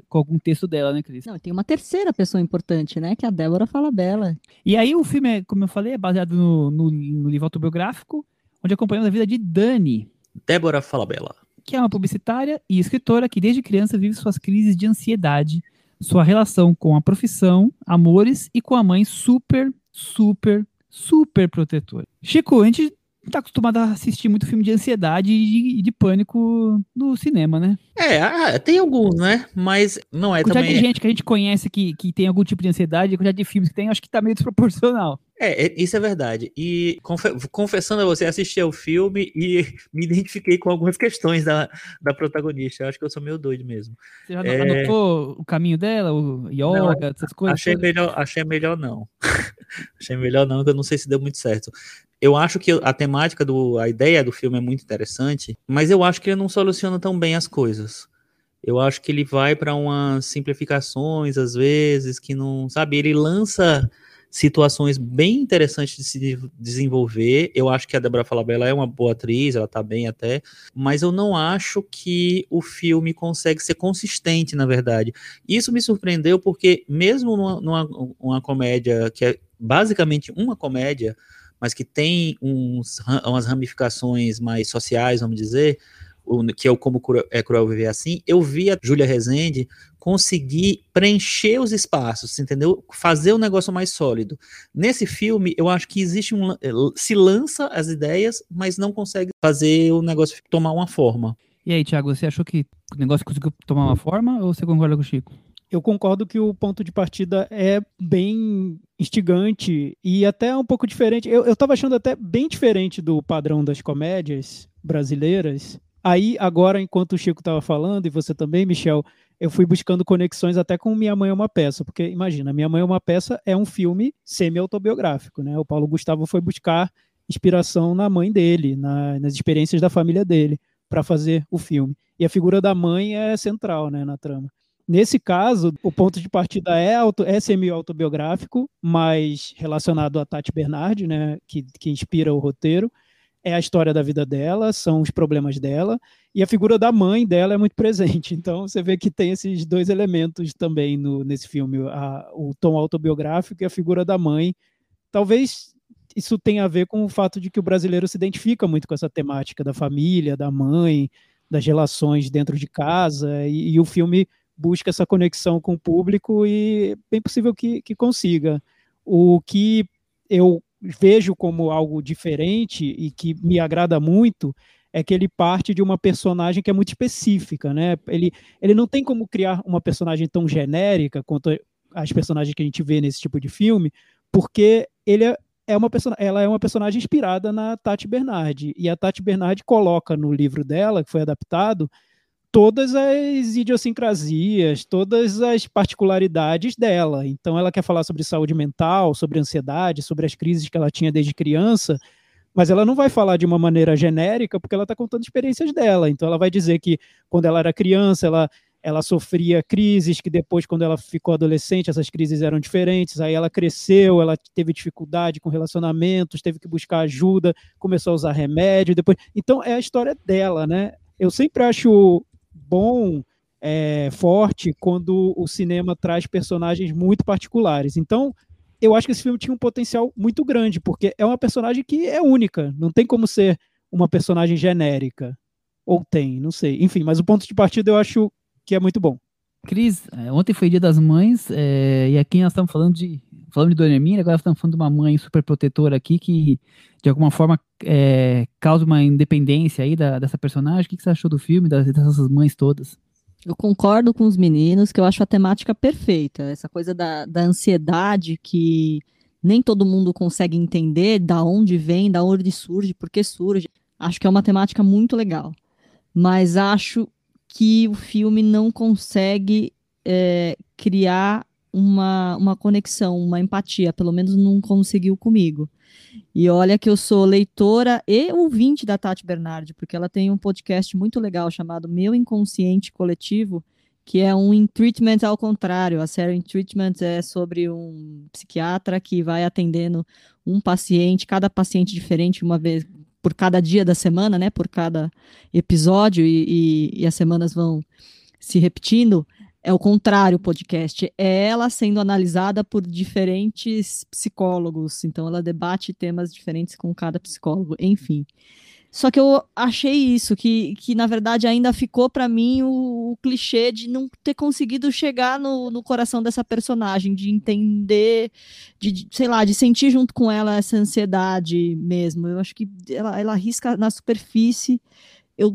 com algum texto dela, né, Cris? Não, tem uma terceira pessoa importante, né? Que é a Débora Falabella. E aí o filme, como eu falei, é baseado no, no, no livro autobiográfico, onde acompanhamos a vida de Dani. Débora Falabella que é uma publicitária e escritora que desde criança vive suas crises de ansiedade, sua relação com a profissão, amores e com a mãe super super, super protetora. Chico, a gente tá acostumado a assistir muito filme de ansiedade e de, de pânico no cinema, né? É, ah, tem alguns, né? Mas não é a quantidade também. de gente que a gente conhece que, que tem algum tipo de ansiedade, a quantidade de filmes que tem, acho que tá meio desproporcional. É, é, isso é verdade. E confe- confessando a você, assisti ao filme e me identifiquei com algumas questões da, da protagonista. Eu acho que eu sou meio doido mesmo. Você já É. anotou o caminho dela, o yoga, essas coisas? Achei melhor, achei melhor não. achei melhor não, que eu não sei se deu muito certo. Eu acho que a temática do, a ideia do filme é muito interessante, mas eu acho que ele não soluciona tão bem as coisas. Eu acho que ele vai para umas simplificações às vezes que não, sabe, ele lança situações bem interessantes de se de- desenvolver. Eu acho que a Deborah Falabella é uma boa atriz, ela tá bem até, mas eu não acho que o filme consegue ser consistente, na verdade. Isso me surpreendeu porque mesmo numa, numa uma comédia que é basicamente uma comédia, mas que tem uns, umas ramificações mais sociais, vamos dizer, que é o Como é Cruel Viver Assim, eu vi a Júlia Rezende conseguir preencher os espaços, entendeu? Fazer o negócio mais sólido. Nesse filme, eu acho que existe um... eh, se lança as ideias, mas não consegue fazer o negócio tomar uma forma. E aí, Thiago, você achou que o negócio conseguiu tomar uma forma ou você concorda com o Chico? Eu concordo que o ponto de partida é bem instigante e até um pouco diferente. Eu, eu tava achando até bem diferente do padrão das comédias brasileiras. Aí, agora, enquanto o Chico tava falando, e você também, Michel, eu fui buscando conexões até com Minha Mãe é uma Peça, porque imagina, Minha Mãe é uma Peça é um filme semi-autobiográfico, né? O Paulo Gustavo foi buscar inspiração na mãe dele, na- nas experiências da família dele, para fazer o filme. E a figura da mãe é central, né, na trama. Nesse caso, o ponto de partida é, auto, é semi-autobiográfico, mas relacionado a Tati Bernardi, né, que, que inspira o roteiro. É a história da vida dela, são os problemas dela, e a figura da mãe dela é muito presente. Então você vê que tem esses dois elementos também no, nesse filme: a- o tom autobiográfico e a figura da mãe. Talvez isso tenha a ver com o fato de que o brasileiro se identifica muito com essa temática da família, da mãe, das relações dentro de casa, e, e o filme busca essa conexão com o público e é bem possível que, que consiga. O que eu vejo como algo diferente e que me agrada muito é que ele parte de uma personagem que é muito específica, né? Ele, ele não tem como criar uma personagem tão genérica quanto as personagens que a gente vê nesse tipo de filme, porque ele é, é uma ela é uma personagem inspirada na Tati Bernardi. E a Tati Bernardi coloca no livro dela, que foi adaptado, todas as idiosincrasias, todas as particularidades dela. Então, ela quer falar sobre saúde mental, sobre ansiedade, sobre as crises que ela tinha desde criança, mas ela não vai falar de uma maneira genérica, porque ela está contando experiências dela. Então, ela vai dizer que quando ela era criança, ela, ela sofria crises, que depois, quando ela ficou adolescente, essas crises eram diferentes. Aí ela cresceu, ela teve dificuldade com relacionamentos, teve que buscar ajuda, começou a usar remédio. Depois, então, é a história dela, né? Eu sempre acho bom, é, forte, quando o cinema traz personagens muito particulares. Então, eu acho que esse filme tinha um potencial muito grande, porque é uma personagem que é única, não tem como ser uma personagem genérica. Ou tem, não sei. Enfim, mas o ponto de partida eu acho que é muito bom. Cris, é, ontem foi dia das mães, é, e aqui nós estamos falando de. Falando de Dona Hermínia, agora estamos falando de uma mãe super protetora aqui que, de alguma forma, é, causa uma independência aí da, dessa personagem. O que, que você achou do filme, das, dessas mães todas? Eu concordo com os meninos que eu acho a temática perfeita. Essa coisa da, da ansiedade que nem todo mundo consegue entender da onde vem, da onde surge, por que surge. Acho que é uma temática muito legal. Mas acho que o filme não consegue é, criar uma, uma conexão, uma empatia. Pelo menos não conseguiu comigo. E olha que eu sou leitora e ouvinte da Tati Bernardi, porque ela tem um podcast muito legal chamado Meu Inconsciente Coletivo, que é um Treatment ao contrário. A série Treatment é sobre um psiquiatra que vai atendendo um paciente, cada paciente diferente, uma vez por cada dia da semana, né? Por cada episódio, e, e, e as semanas vão se repetindo. É o contrário podcast. É ela sendo analisada por diferentes psicólogos. Então, ela debate temas diferentes com cada psicólogo. Enfim. Só que eu achei isso, que, que na verdade ainda ficou para mim o, o, clichê de não ter conseguido chegar no, no coração dessa personagem, de entender, de, de, sei lá, de sentir junto com ela essa ansiedade mesmo. Eu acho que ela, ela risca na superfície. Eu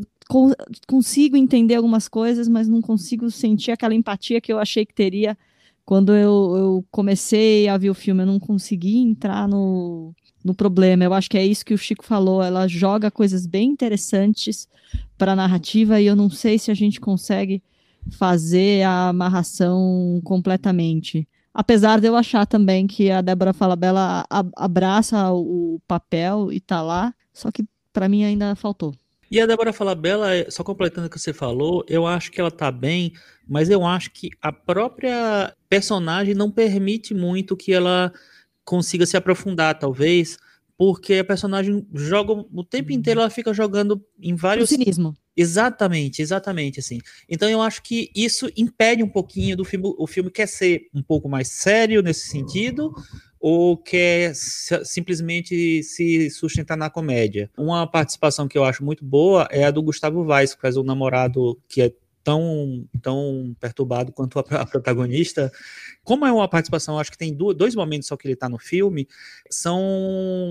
consigo entender algumas coisas, mas não consigo sentir aquela empatia que eu achei que teria quando eu, eu comecei a ver o filme. Eu não consegui entrar no no problema. Eu acho que é isso que o Chico falou. Ela joga coisas bem interessantes para a narrativa e eu não sei se a gente consegue fazer a amarração completamente. Apesar de eu achar também que a Débora Falabella abraça o papel e tá lá, só que para mim ainda faltou. E a Débora Falabella, só completando o que você falou, eu acho que ela tá bem, mas eu acho que a própria personagem não permite muito que ela consiga se aprofundar, talvez, porque a personagem joga o tempo uhum. inteiro, ela fica jogando em vários. O cinismo. Exatamente, exatamente assim. Então eu acho que isso impede um pouquinho do filme. O filme quer ser um pouco mais sério nesse sentido, ou quer simplesmente se sustentar na comédia. Uma participação que eu acho muito boa é a do Gustavo Vaz, que faz o namorado que é tão, tão perturbado quanto a, a protagonista. Como é uma participação, acho que tem dois momentos só que ele está no filme, são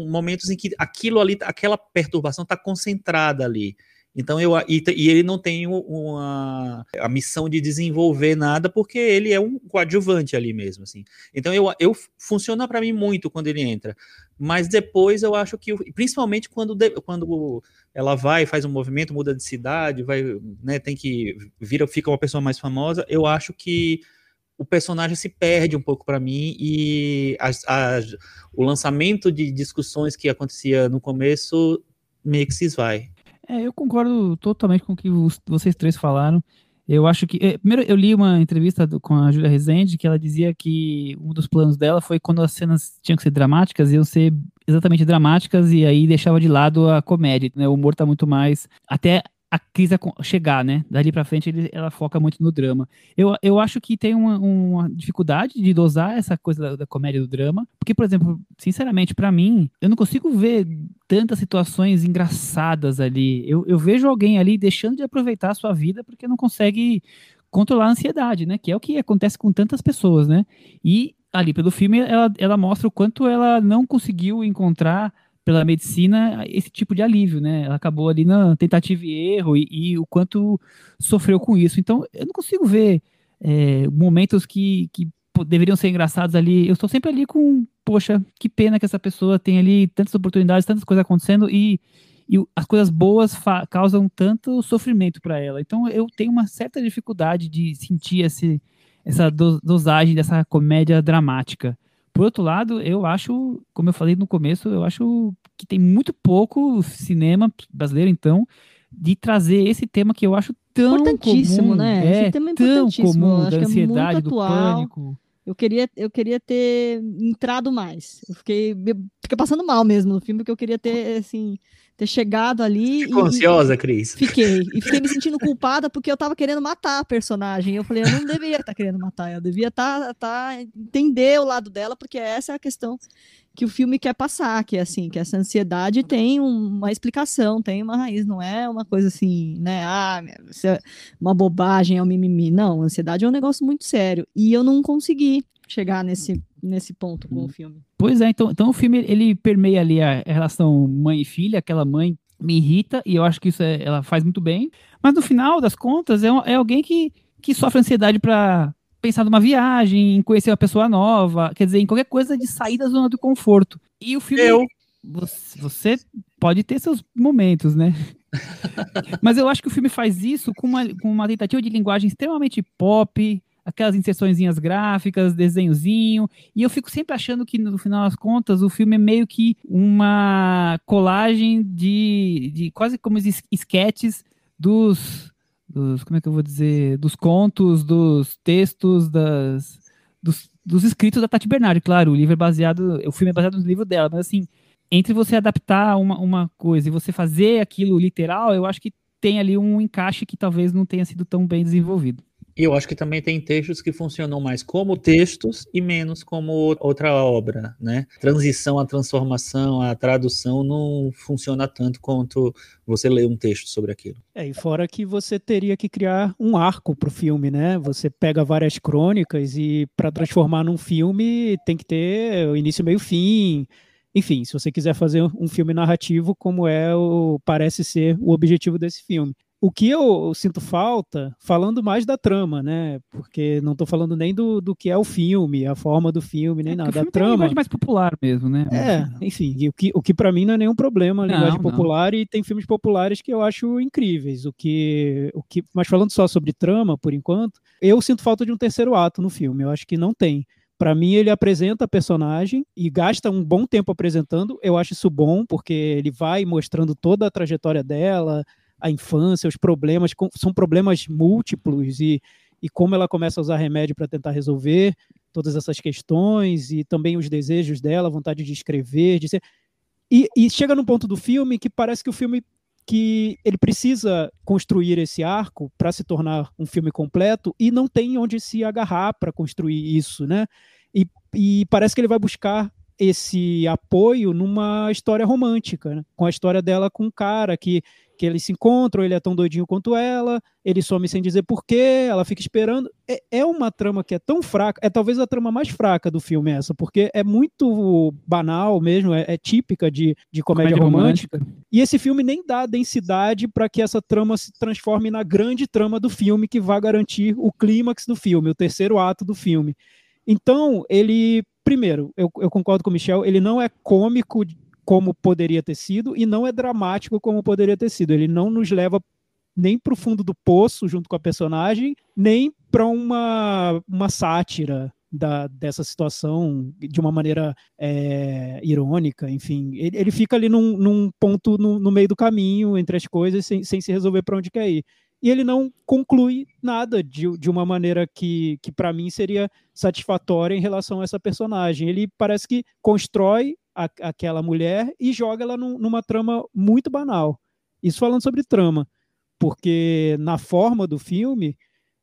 momentos em que aquilo ali, aquela perturbação está concentrada ali. Então eu e, e, ele não tem uma a missão de desenvolver nada porque ele é um coadjuvante ali mesmo assim. Então eu, eu funciona para mim muito quando ele entra, mas depois eu acho que principalmente quando quando ela vai faz um movimento muda de cidade, vai né, tem que vira fica uma pessoa mais famosa, eu acho que o personagem se perde um pouco para mim e as, as, o lançamento de discussões que acontecia no começo meio que se esvai. É, eu concordo totalmente com o que vocês três falaram. Eu acho que. É, primeiro, eu li uma entrevista do, com a Julia Rezende que ela dizia que um dos planos dela foi quando as cenas tinham que ser dramáticas, iam ser exatamente dramáticas e aí deixava de lado a comédia. Né? O humor tá muito mais. Até a crise chegar, né? Dali para frente ele, ela foca muito no drama. Eu, eu acho que tem uma, uma dificuldade de dosar essa coisa da, da comédia do drama, porque, por exemplo, sinceramente, para mim, eu não consigo ver tantas situações engraçadas ali. Eu, eu vejo alguém ali deixando de aproveitar a sua vida porque não consegue controlar a ansiedade, né? Que é o que acontece com tantas pessoas, né? E ali pelo filme ela, ela mostra o quanto ela não conseguiu encontrar pela medicina esse tipo de alívio, né? Ela acabou ali na tentativa e erro e, e o quanto sofreu com isso. Então, eu não consigo ver é, momentos que, que deveriam ser engraçados ali. Eu estou sempre ali com, poxa, que pena que essa pessoa tem ali tantas oportunidades, tantas coisas acontecendo e, e as coisas boas causam tanto sofrimento para ela. Então, eu tenho uma certa dificuldade de sentir esse, essa dosagem dessa comédia dramática. Por outro lado, eu acho, como eu falei no começo, eu acho que tem muito pouco cinema brasileiro, então, de trazer esse tema que eu acho tão importantíssimo, comum, né? É, esse tema é tão comum, da é ansiedade, é do pânico. Eu queria, eu queria ter entrado mais. Eu fiquei, fiquei passando mal mesmo no filme, porque eu queria ter, assim, ter chegado ali. Ficou e, ansiosa, Cris? Fiquei. E fiquei me sentindo culpada porque eu tava querendo matar a personagem. Eu falei, eu não deveria estar tá querendo matar, eu devia estar, tá, tá, entender o lado dela, porque essa é a questão que o filme quer passar, que é assim, que essa ansiedade tem uma explicação, tem uma raiz, não é uma coisa assim, né, ah, isso é uma bobagem, é um mimimi. Não, ansiedade é um negócio muito sério. E eu não consegui chegar nesse, nesse ponto com o filme. Pois é, então, então o filme ele permeia ali a relação mãe e filha, aquela mãe me irrita e eu acho que isso é, ela faz muito bem, mas no final das contas é, é alguém que, que sofre ansiedade para pensar numa viagem, em conhecer uma pessoa nova, quer dizer, em qualquer coisa de sair da zona do conforto. E o filme eu você, você pode ter seus momentos, né? Mas eu acho que o filme faz isso com uma, com uma tentativa de linguagem extremamente pop, aquelas inserções gráficas, desenhozinho, e eu fico sempre achando que no final das contas o filme é meio que uma colagem de, de quase como esquetes dos, dos, como é que eu vou dizer, dos contos, dos textos, das, dos, dos escritos da Tati Bernardi, claro, o livro é baseado, o filme é baseado no livro dela, mas assim, entre você adaptar uma, uma coisa e você fazer aquilo literal, eu acho que tem ali um encaixe que talvez não tenha sido tão bem desenvolvido. E eu acho que também tem textos que funcionam mais como textos e menos como outra obra, né? Transição, a transformação, a tradução não funciona tanto quanto você ler um texto sobre aquilo. É, e fora que você teria que criar um arco para o filme, né? Você pega várias crônicas e para transformar num filme tem que ter o início, meio, fim. Enfim, se você quiser fazer um filme narrativo, como é o parece ser o objetivo desse filme. O que eu sinto falta, falando mais da trama, né? Porque não estou falando nem do, do que é o filme, a forma do filme, nem é, nada. da trama. É mais popular mesmo, né? É, enfim, o que, o que para mim não é nenhum problema a linguagem não, popular não. e tem filmes populares que eu acho incríveis. O que, o que, mas falando só sobre trama, por enquanto, eu sinto falta de um terceiro ato no filme. Eu acho que não tem. Para mim, ele apresenta a personagem e gasta um bom tempo apresentando. Eu acho isso bom, porque ele vai mostrando toda a trajetória dela, a infância, os problemas, são problemas múltiplos e, e como ela começa a usar remédio para tentar resolver todas essas questões e também os desejos dela, vontade de escrever, de ser. E, e chega num ponto do filme que parece que o filme que ele precisa construir esse arco para se tornar um filme completo e não tem onde se agarrar para construir isso, né? E, e, parece que ele vai buscar esse apoio numa história romântica, né? com a história dela com um cara que que eles se encontram, ele é tão doidinho quanto ela, ele some sem dizer porquê, ela fica esperando. É, é, uma trama que é tão fraca, é talvez a trama mais fraca do filme essa, porque é muito banal mesmo, é, é típica de, de comédia, comédia romântica. romântica. E esse filme nem dá densidade para que essa trama se transforme na grande trama do filme que vai garantir o clímax do filme, o terceiro ato do filme. Então, ele primeiro, eu, eu, concordo com o Michel, ele não é cômico como poderia ter sido e não é dramático como poderia ter sido. Ele não nos leva nem para o fundo do poço junto com a personagem, nem para uma, uma sátira da, dessa situação de uma maneira é, irônica, enfim. Ele, ele, fica ali num, num ponto no, no, meio do caminho entre as coisas sem, sem se resolver para onde quer ir. E ele não conclui nada de, de uma maneira que, que para mim seria satisfatória em relação a essa personagem. Ele parece que constrói a, aquela mulher e joga ela num, numa trama muito banal. Isso falando sobre trama, porque na forma do filme,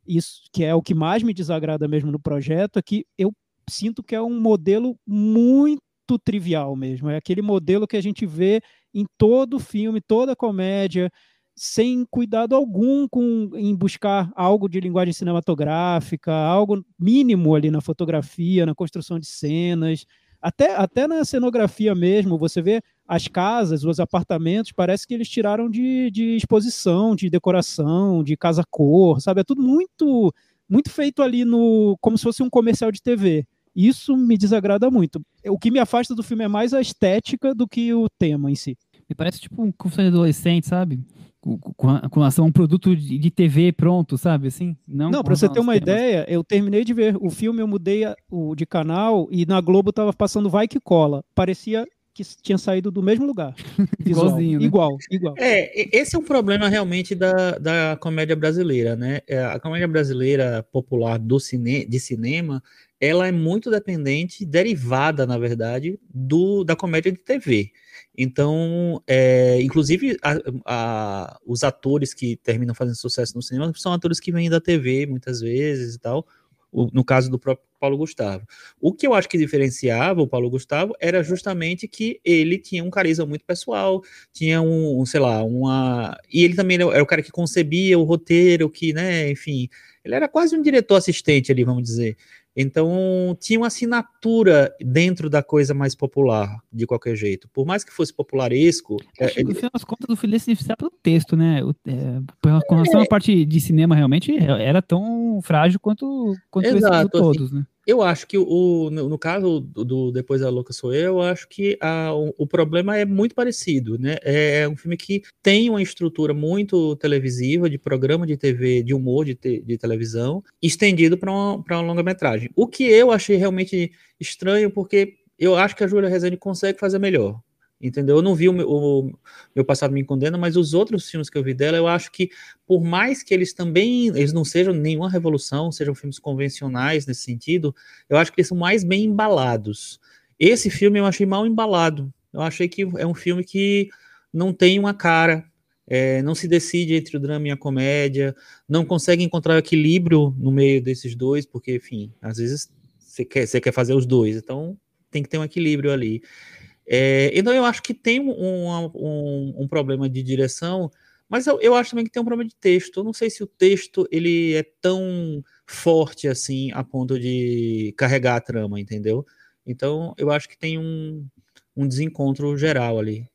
isso que é o que mais me desagrada mesmo no projeto, é que eu sinto que é um modelo muito trivial mesmo. É aquele modelo que a gente vê em todo filme, toda comédia, sem cuidado algum com, em buscar algo de linguagem cinematográfica, algo mínimo ali na fotografia, na construção de cenas. Até, até na cenografia mesmo, você vê as casas, os apartamentos, parece que eles tiraram de, de exposição, de decoração, de casa-cor, sabe? É tudo muito, muito feito ali no como se fosse um comercial de TV. Isso me desagrada muito. O que me afasta do filme é mais a estética do que o tema em si. Me parece tipo um confusão de adolescente, sabe? Com, com, com relação a um produto de, de, TV pronto, sabe? Assim, não, não para você ter uma temas. ideia, eu terminei de ver o filme, eu mudei a, o de canal e na Globo tava passando Vai Que Cola. Parecia que tinha saído do mesmo lugar. Igualzinho, né? Igual, igual. É, esse é um problema realmente da, da comédia brasileira, né? É, a comédia brasileira popular do cine, de cinema, ela é muito dependente, derivada, na verdade, do, da comédia de TV. Então, é, inclusive, a, a, os atores que terminam fazendo sucesso no cinema são atores que vêm da TV, muitas vezes e tal, no caso do próprio Paulo Gustavo. O que eu acho que diferenciava o Paulo Gustavo era justamente que ele tinha um carisma muito pessoal, tinha um, um sei lá, uma. E ele também era o cara que concebia o roteiro, que, né, enfim, ele era quase um diretor assistente ali, vamos dizer. Então, tinha uma assinatura dentro da coisa mais popular, de qualquer jeito. Por mais que fosse popularesco. Acho é, no final das contas, o Feliz se pelo texto, né? O, é, com relação à parte de cinema, realmente, era tão frágil quanto, quanto Exato, esse todos, assim, né? Eu acho que o, no, caso do, do, Depois da Louca Sou Eu, eu acho que a, o, o, problema é muito parecido, né? É, é um filme que tem uma estrutura muito televisiva, de programa de TV, de humor de, te, de televisão, estendido para uma, uma longa-metragem. O que eu achei realmente estranho, porque eu acho que a Júlia Rezende consegue fazer melhor entendeu? Eu não vi o meu, o meu, passado me condena, mas os outros filmes que eu vi dela, eu acho que por mais que eles também eles não sejam nenhuma revolução, sejam filmes convencionais nesse sentido, eu acho que eles são mais bem embalados. Esse filme eu achei mal embalado. Eu achei que é um filme que não tem uma cara, é, não se decide entre o drama e a comédia, não consegue encontrar o equilíbrio no meio desses dois, porque, enfim, às vezes você quer, você quer fazer os dois, então tem que ter um equilíbrio ali. É, então eu acho que tem um, um, um problema de direção, mas eu, eu, acho também que tem um problema de texto. Eu não sei se o texto ele é tão forte assim a ponto de carregar a trama, entendeu? Então eu acho que tem um, um desencontro geral ali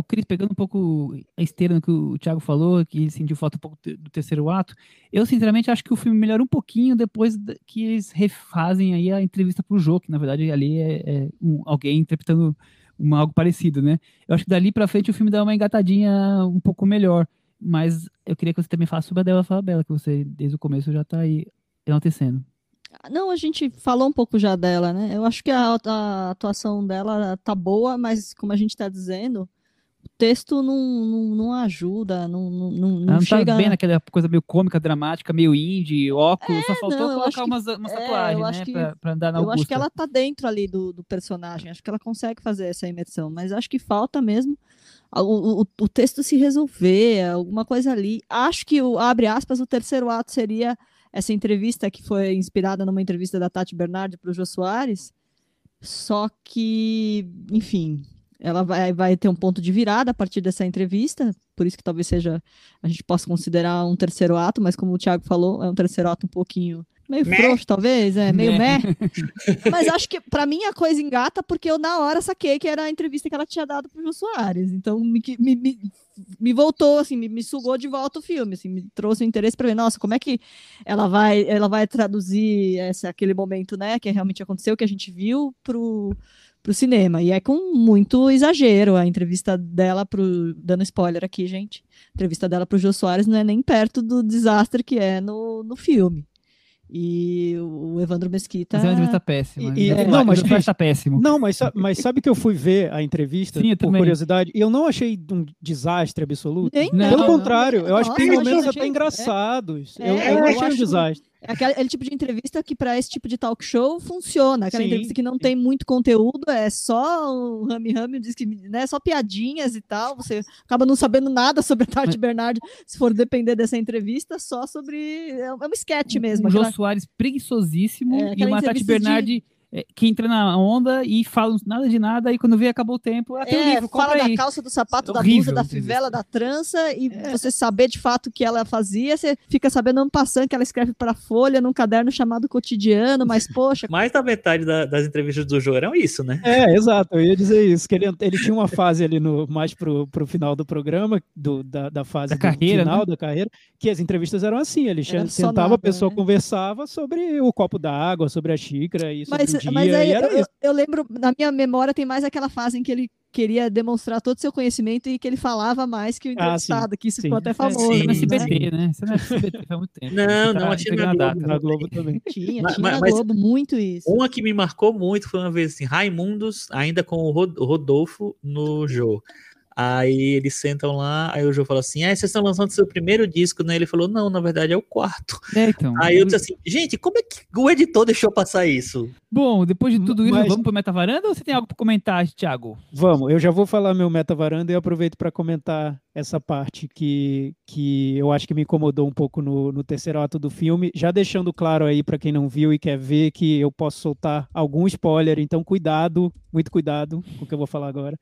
o Cris, pegando um pouco a esteira no que o Thiago falou, que sentiu falta um pouco do terceiro ato, eu sinceramente acho que o filme melhora um pouquinho depois que eles refazem aí a entrevista pro jogo, que na verdade ali é, é um, alguém interpretando uma, algo parecido, né? Eu acho que dali pra frente o filme dá uma engatadinha um pouco melhor, mas eu queria que você também falasse sobre a Débora Falabella, que você desde o começo já tá aí enaltecendo. Não, a gente falou um pouco já dela, né? Eu acho que a, a atuação dela tá boa, mas como a gente tá dizendo, texto não, não, não ajuda, não, não, não, não tá chega... tá bem naquela coisa meio cômica, dramática, meio indie, óculos, é, só faltou não, colocar umas, umas é, tatuagens, né, que, pra, pra, andar na Eu Augusta. acho que ela tá dentro ali do, do personagem, acho que ela consegue fazer essa imersão, mas acho que falta mesmo o, o, o texto se resolver, alguma coisa ali. Acho que, o, abre aspas, o terceiro ato seria essa entrevista que foi inspirada numa entrevista da Tati Bernardi para o Jô Soares, só que, enfim, ela vai, vai ter um ponto de virada a partir dessa entrevista, por isso que talvez seja, a gente possa considerar um terceiro ato, mas como o Thiago falou, é um terceiro ato um pouquinho meio meh. frouxo, talvez, é meio meh. mas acho que para mim a coisa engata porque eu na hora saquei que era a entrevista que ela tinha dado pro Jô Soares, então me, me, me, me voltou, assim, me, me, sugou de volta o filme, assim, me trouxe o interesse para ver, nossa, como é que ela vai, ela vai traduzir esse, aquele momento, né, que realmente aconteceu, que a gente viu pro pro cinema. E é com muito exagero a entrevista dela pro. Dando spoiler aqui, gente. A entrevista dela pro Jô Soares não é nem perto do desastre que é no, no filme. E o Evandro Mesquita. Mas é uma entrevista péssima. E, é, não, mas está péssimo. Não, mas, mas sabe que eu fui ver a entrevista Sim, por também. curiosidade e eu não achei um desastre absoluto. Nem, Pelo não, contrário, não, eu acho que tem momentos até engraçados. É, eu, eu, eu achei um desastre. É aquele tipo de entrevista que para esse tipo de talk show funciona. Aquela sim, entrevista que não sim. tem muito conteúdo, é só o rame rame, diz que né, só piadinhas e tal. Você acaba não sabendo nada sobre a Tati Bernardi, se for depender dessa entrevista, só sobre é um sketch mesmo. Um aquela... Jô Soares preguiçosíssimo é, e uma Tati Bernardi de é, que entra na onda e fala nada de nada, e quando vê, acabou o tempo. Até é, o livro, fala da calça, do sapato, é da blusa, da fivela, da trança, e é. você saber de fato o que ela fazia, você fica sabendo um passando que ela escreve para Folha num caderno chamado Cotidiano, mas poxa. Mais da metade da, das entrevistas do Jô eram isso, né? É, exato, eu ia dizer isso, que ele, ele tinha uma fase ali no, mais pro, pro final do programa, do, da, da fase da carreira, final né? da carreira, que as entrevistas eram assim, ele Era sentava, a pessoa né? conversava sobre o copo d'água, sobre a xícara e sobre mas, dia, mas aí, eu, eu, eu, lembro, na minha memória tem mais aquela fase em que ele queria demonstrar todo o seu conhecimento e que ele falava mais que o ah, entrevistado, ah, que isso sim. ficou até famoso. Sim, né? SBT, né? Isso não é SBT há muito tempo. Não, não, tinha na Globo, na Globo também. Tinha, mas, tinha na Globo muito isso. Uma que me marcou muito foi uma vez assim, Raimundos, ainda com o Rodolfo no jogo. Aí eles sentam lá, aí o João fala assim: Ah, vocês estão lançando seu primeiro disco, né? Ele falou: Não, na verdade é o quarto. É, então, aí eu disse assim: Gente, como é que o editor deixou passar isso? Bom, depois de tudo isso, Mas... vamos pro Meta Varanda ou você tem algo para comentar, Thiago? Vamos, eu já vou falar meu Meta Varanda e aproveito para comentar essa parte que, que eu acho que me incomodou um pouco no, no terceiro ato do filme, já deixando claro aí para quem não viu e quer ver que eu posso soltar algum spoiler, então cuidado, muito cuidado com o que eu vou falar agora.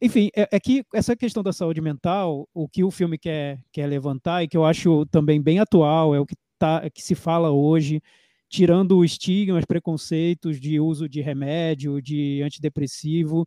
Enfim, é, é, que essa questão da saúde mental, o que o filme quer, quer levantar e que eu acho também bem atual, é o que, tá, é que se fala hoje, tirando o estigma, os preconceitos de uso de remédio, de antidepressivo.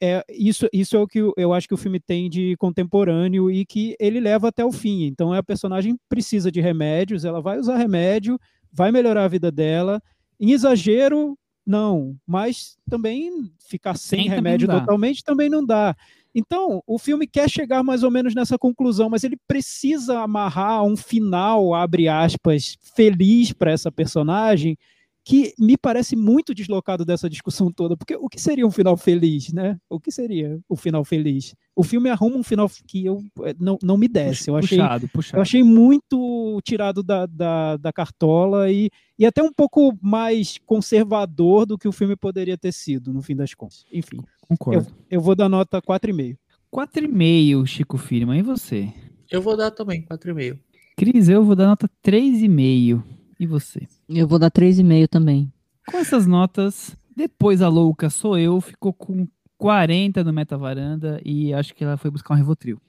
É, isso, isso é o que eu, eu acho que o filme tem de contemporâneo e que ele leva até o fim. Então, a personagem precisa de remédios, ela vai usar remédio, vai melhorar a vida dela. Em exagero, não, mas também ficar sem, remédio também totalmente também não dá. Então, o filme quer chegar mais ou menos nessa conclusão, mas ele precisa amarrar um final, abre aspas, feliz para essa personagem, que me parece muito deslocado dessa discussão toda, porque o que seria um final feliz, né? O que seria o final feliz? O filme arruma um final que eu eh, não, não me desce. Eu achei, puxado, puxado. Eu achei muito tirado da, da, da, cartola e, e até um pouco mais conservador do que o filme poderia ter sido, no fim das contas. Enfim, concordo. Eu, eu vou dar nota 4,5. 4,5, Chico Firma. E você? Eu vou dar também 4,5. Cris, eu vou dar nota 3,5. E você? Eu vou dar 3,5 também. Com essas notas, depois a louca sou eu, ficou com 40 no Meta Varanda e acho que ela foi buscar um Rivotril.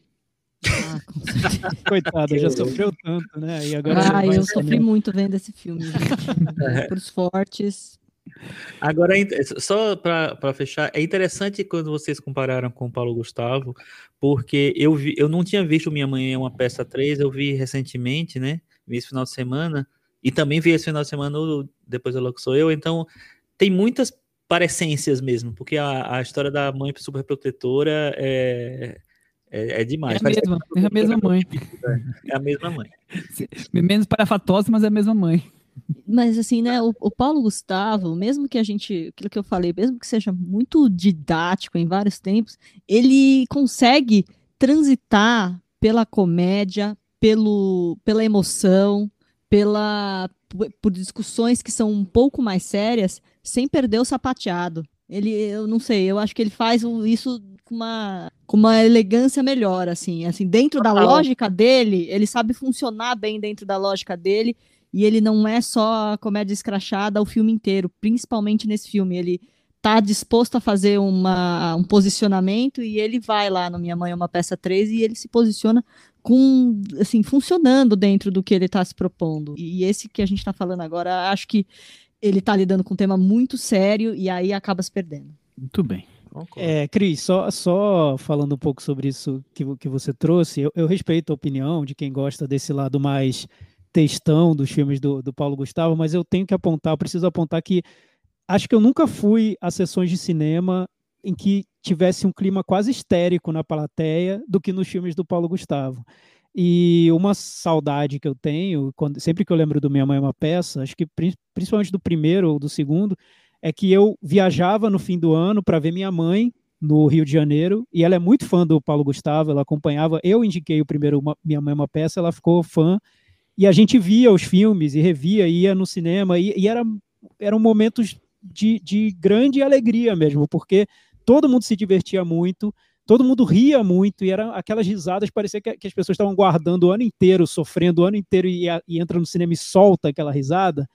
Ah. Coitada, já sofreu tanto, né? E agora Ah, vai eu sofri muito vendo esse filme, gente. Pros fortes. Agora, é só para fechar, é interessante quando vocês compararam com o Paulo Gustavo, porque eu, vi, eu não tinha visto Minha Mãe é uma Peça 3, eu vi recentemente, né? Vi esse final de semana, e também vi esse final de semana o Depois da Louco Sou Eu, então tem muitas parecências mesmo, porque a, a história da mãe superprotetora é, é, é demais. É a mesma, é a mesma mãe. É a mesma mãe. Menos parafatosa, mas é a mesma mãe. Mas assim, né, o, o Paulo Gustavo, mesmo que a gente, aquilo que eu falei, mesmo que seja muito didático em vários tempos, ele consegue transitar pela comédia, pelo, pela emoção, pela por- discussões que são um pouco mais sérias, sem perder o sapateado. Ele, eu não sei, eu acho que ele faz isso com uma, com uma elegância melhor, assim, assim, dentro da lógica dele, ele sabe funcionar bem dentro da lógica dele, e ele não é só comédia escrachada o filme inteiro, principalmente nesse filme. Ele tá disposto a fazer uma, um posicionamento e ele vai lá no Minha Mãe é uma Peça 3 e ele se posiciona com, assim, funcionando dentro do que ele está se propondo. E esse que a gente está falando agora, acho que ele tá lidando com um tema muito sério e aí acaba se perdendo. Muito bem. É, Cris, só, só falando um pouco sobre isso que, que você trouxe, eu, eu respeito a opinião de quem gosta desse lado mais textão dos filmes do, do Paulo Gustavo, mas eu tenho que apontar, eu preciso apontar que acho que eu nunca fui a sessões de cinema em que tivesse um clima quase histérico na plateia do que nos filmes do Paulo Gustavo. E uma saudade que eu tenho, quando, sempre que eu lembro do Minha Mãe é uma Peça, acho que pri- principalmente do primeiro ou do segundo, é que eu viajava no fim do ano para ver minha mãe no Rio de Janeiro, e ela é muito fã do Paulo Gustavo, ela acompanhava, eu indiquei o primeiro uma- Minha Mãe é uma Peça, ela ficou fã, e a gente via os filmes e revia, ia no cinema, e, e era, eram momentos de, de grande alegria mesmo, porque todo mundo se divertia muito, todo mundo ria muito, e eram aquelas risadas, parecia que, que as pessoas estavam guardando o ano inteiro, sofrendo o ano inteiro, e, e entra no cinema e solta aquela risada,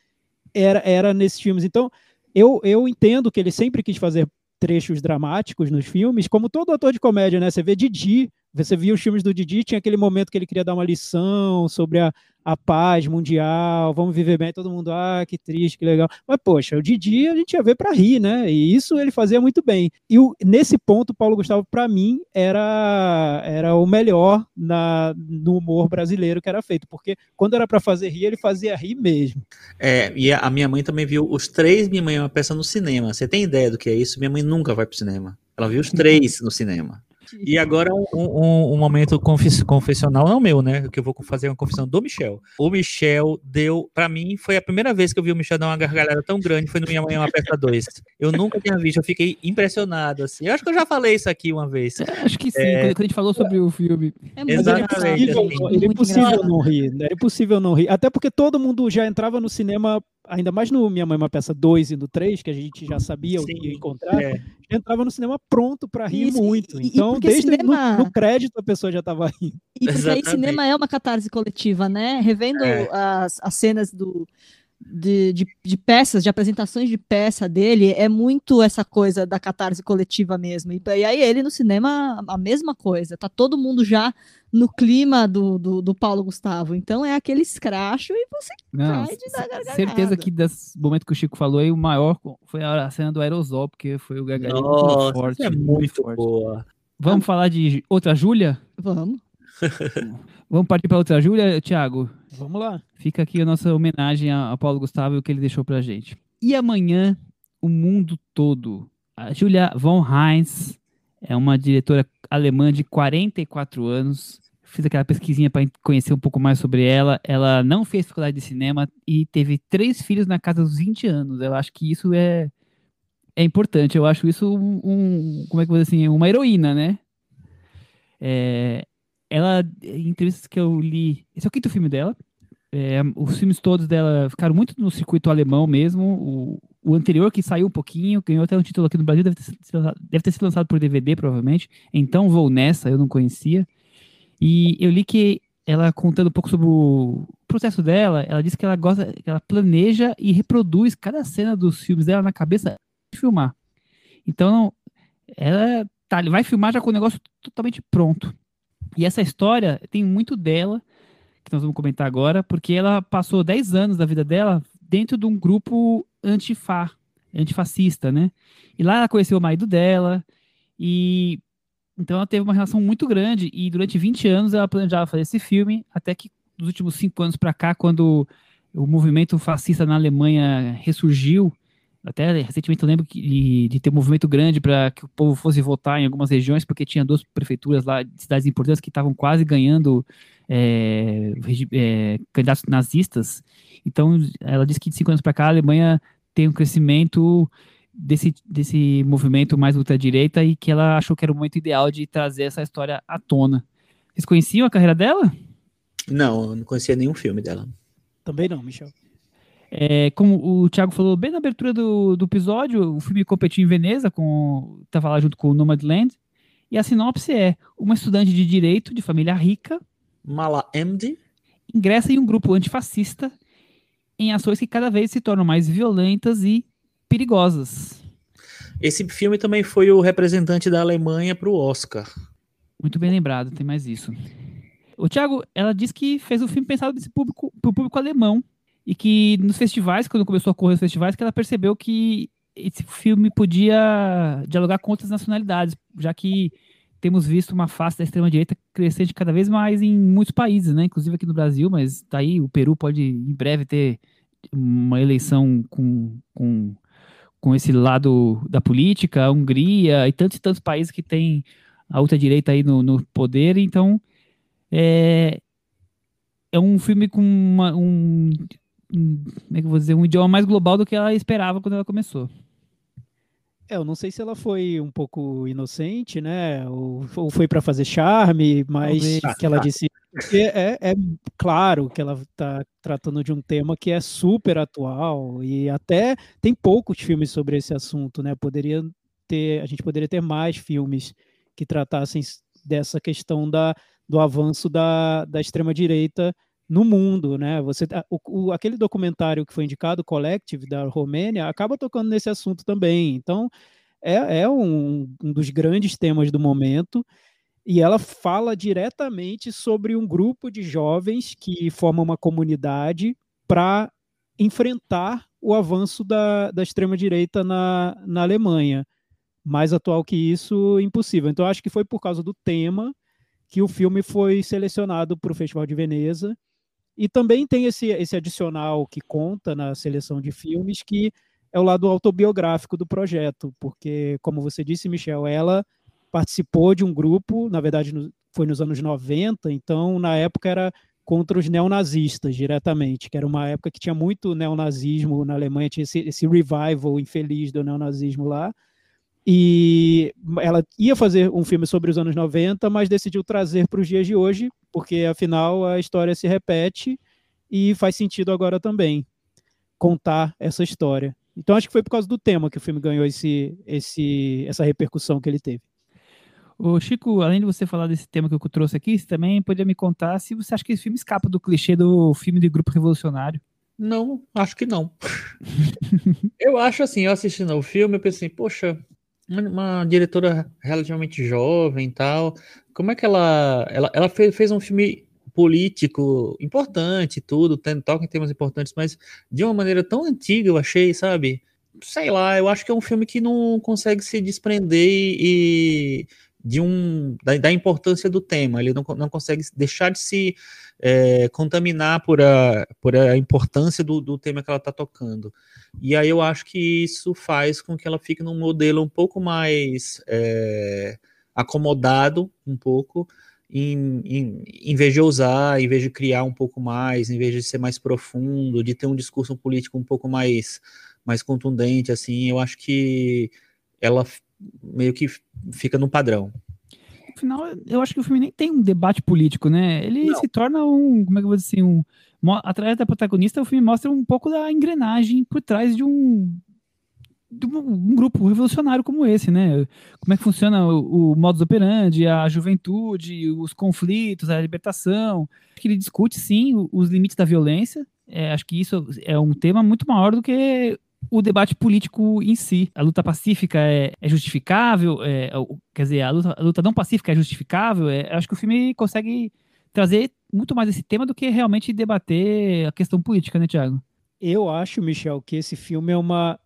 era, era nesses filmes. Então, eu, eu entendo que ele sempre quis fazer trechos dramáticos nos filmes, como todo ator de comédia, né? Você vê Didi, você via os filmes do Didi, tinha aquele momento que ele queria dar uma lição sobre a, a paz mundial, vamos viver bem, todo mundo, ah, que triste, que legal. Mas, poxa, o Didi a gente ia ver para rir, né? E isso ele fazia muito bem. E o, nesse ponto, o Paulo Gustavo, para mim, era, era o melhor na, no humor brasileiro que era feito, porque quando era para fazer rir, ele fazia rir mesmo. É, e a a minha mãe também viu os três Minha Mãe é uma Peça no cinema. Você tem ideia do que é isso? Minha mãe nunca vai pro cinema. Ela viu os três no cinema. E agora um, um- um momento confes- confessional, não meu, né? Que eu vou fazer uma confissão do Michel. O Michel deu, pra mim, foi a primeira vez que eu vi o Michel dar uma gargalhada tão grande, foi no Minha Mãe é uma Peça 2. Eu nunca tinha visto, eu fiquei impressionado, assim. Eu acho que eu já falei isso aqui uma vez. É, acho que sim, É. quando, a gente falou sobre o filme. É muito Exatamente, engraçado, assim. muito impossível não rir, né? era impossível não rir. Até porque todo mundo já entrava no cinema, ainda mais no Minha Mãe é uma Peça 2 e no 3, que a gente já sabia o que Sim, ia encontrar, É. já entrava no cinema pronto para rir Isso, muito. e- e Então, porque desde cinema- no, no crédito a pessoa já estava rindo. E porque aí cinema é uma catarse coletiva, né? Revendo É. as, as cenas do, de, de, de peças, de apresentações de peça dele, é muito essa coisa da catarse coletiva mesmo. E, e aí ele no cinema, a mesma coisa. Tá todo mundo já no clima do, do, do Paulo Gustavo. Então é aquele escracho e você Não, Cai de dar gargalhada. certeza que desse momento que o Chico falou aí, o maior foi a cena do aerosol, porque foi o gargalhado muito Nossa, forte. é muito forte. boa. Vamos falar de outra Júlia? vamos. Vamos partir para outra Júlia, Thiago? Vamos lá. Fica aqui a nossa homenagem a, Paulo Gustavo e o que ele deixou pra gente. E amanhã, o mundo todo. A Julia von Heinz é uma diretora alemã de 44 anos. Fiz aquela pesquisinha para conhecer um pouco mais sobre ela. Ela não fez faculdade de cinema e teve três filhos na casa dos 20 anos. Eu acho que isso é, é importante. Eu acho isso um, um- como é que eu vou dizer assim, uma heroína, né? É, ela, em entrevistas que eu li, esse é o quinto filme dela. É, os filmes todos dela ficaram muito no circuito alemão mesmo. O, o anterior que saiu um pouquinho, ganhou até um título aqui no Brasil, deve ter, sido- deve ter sido lançado por DVD, provavelmente. Então vou nessa, eu não conhecia. E eu li que ela contando um pouco sobre o processo dela, ela disse que ela gosta, que ela planeja e reproduz cada cena dos filmes dela na cabeça de filmar. Então, ela tá, vai filmar já com o negócio totalmente pronto. E essa história tem muito dela, que nós vamos comentar agora, porque ela passou 10 anos da vida dela dentro de um grupo antifa, antifascista, né? E lá ela conheceu o marido dela, e então ela teve uma relação muito grande, e durante 20 anos ela planejava fazer esse filme, até que dos últimos cinco anos para cá, quando o movimento fascista na Alemanha ressurgiu, até recentemente eu lembro que, de, de ter um movimento grande para que o povo fosse votar em algumas regiões, porque tinha duas prefeituras lá de cidades importantes que estavam quase ganhando é, é, candidatos nazistas. Então, ela disse que de cinco anos para cá a Alemanha tem um crescimento desse, desse movimento mais ultradireita e que ela achou que era o momento ideal de trazer essa história à tona. Vocês conheciam a carreira dela? Não, eu não conhecia nenhum filme dela. Também não, Michel. É, como o Thiago falou bem na abertura do, do episódio, o filme competiu em Veneza, com, tava lá junto com o Nomadland, e a sinopse é uma estudante de direito de família rica Mala MD? ingressa em um grupo antifascista em ações que cada vez se tornam mais violentas e perigosas. Esse filme também foi o representante da Alemanha para o Oscar. Muito bem lembrado, tem mais isso. O Thiago, ela disse que fez o filme pensado público, pro público alemão e que nos festivais, quando começou a correr os festivais, que ela percebeu que esse filme podia dialogar com outras nacionalidades, já que temos visto uma face da extrema-direita crescente cada vez mais em muitos países, né? Inclusive aqui no Brasil, mas daí o Peru pode em breve ter uma eleição com, com, com esse lado da política, a Hungria e tantos e tantos países que têm a ultradireita aí no, no poder, então é, é um filme com uma- um, um- como é que eu vou dizer, um idioma mais global do que ela esperava quando ela começou. É, eu não sei se ela foi um pouco inocente, né? Ou, ou foi para fazer charme, mas Talvez. que ela disse. Porque é, é claro que ela está tratando de um tema que é super atual e até tem poucos filmes sobre esse assunto, né? Poderia ter, a gente poderia ter mais filmes que tratassem dessa questão da, do avanço da, da extrema direita no mundo, né? Você, o, o- aquele documentário que foi indicado, Collective da Romênia, acaba tocando nesse assunto também. Então, é, é um, um dos grandes temas do momento. E ela fala diretamente sobre um grupo de jovens que formam uma comunidade para enfrentar o avanço da, da extrema-direita na, na Alemanha. Mais atual que isso, impossível. Então, acho que foi por causa do tema que o filme foi selecionado para o Festival de Veneza. E também tem esse, esse adicional que conta na seleção de filmes, que é o lado autobiográfico do projeto, porque, como você disse, Michel, ela participou de um grupo, na verdade no- foi nos anos 90, então na época era contra os neonazistas diretamente, que era uma época que tinha muito neonazismo na Alemanha, tinha esse, esse revival infeliz do neonazismo lá, e ela ia fazer um filme sobre os anos 90, mas decidiu trazer para os dias de hoje, porque afinal a história se repete e faz sentido agora também contar essa história. Então acho que foi por causa do tema que o filme ganhou esse, esse, essa repercussão que ele teve. Ô Chico, além de você falar desse tema que eu trouxe aqui, você também podia me contar se você acha que esse filme escapa do clichê do filme de grupo revolucionário. Não, acho que não. eu acho assim, eu assistindo ao filme, eu pensei, poxa, uma, diretora relativamente jovem e tal, como é que ela, ela, ela fez, fez um filme político importante, tudo, toca em temas importantes, mas de uma maneira tão antiga, eu achei, sabe? Sei lá, eu acho que é um filme que não consegue se desprender e de um da, da importância do tema, ele não, não consegue deixar de se é, contaminar por a, por a importância do, do tema que ela está tocando. E aí eu acho que isso faz com que ela fique num modelo um pouco mais é, acomodado, um pouco, em, em, em vez de ousar, em vez de criar um pouco mais, em vez de ser mais profundo, de ter um discurso político um pouco mais, mais contundente, assim, eu acho que ela meio que fica no padrão. No final, eu acho que o filme nem tem um debate político, né? Ele Não. se torna um, como é que eu vou dizer assim, um, através da protagonista, o filme mostra um pouco da engrenagem por trás de um de um, grupo revolucionário como esse, né? Como é que funciona o, o modus operandi, a juventude, os conflitos, a libertação. Que ele discute, sim, os limites da violência. É, acho que isso é um tema muito maior do que o debate político em si. A luta pacífica é, é justificável, é, quer dizer, a luta, a luta, não pacífica é justificável. É, acho que o filme consegue trazer muito mais esse tema do que realmente debater a questão política, né, Tiago? Eu acho, Michel, que esse filme é uma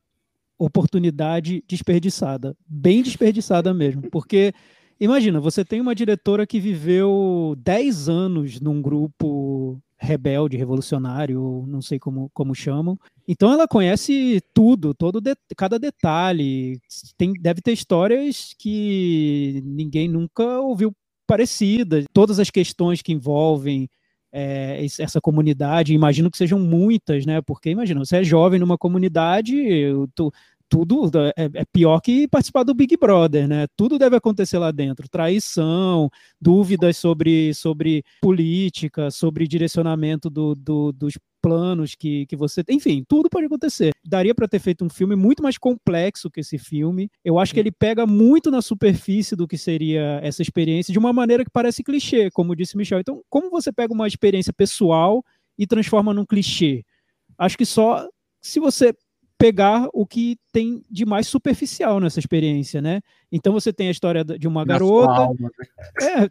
oportunidade desperdiçada, bem desperdiçada mesmo, porque imagina, você tem uma diretora que viveu 10 anos num grupo rebelde, revolucionário, não sei como, como chamam. Então ela conhece tudo, todo de, cada detalhe. Tem, deve ter histórias que ninguém nunca ouviu parecidas. Todas as questões que envolvem é, essa comunidade, imagino que sejam muitas, né? Porque imagina, você é jovem numa comunidade, tu, tudo é, é, pior que participar do Big Brother, né? Tudo deve acontecer lá dentro. Traição, dúvidas sobre, sobre política, sobre direcionamento do, do, dos planos que, que você tem. Enfim, tudo pode acontecer. Daria para ter feito um filme muito mais complexo que esse filme. Eu acho que ele pega muito na superfície do que seria essa experiência, de uma maneira que parece clichê, como disse Michel. Então, como você pega uma experiência pessoal e transforma num clichê? Acho que só se você pegar o que tem de mais superficial nessa experiência, né? Então você tem a história de uma garota. Né? É,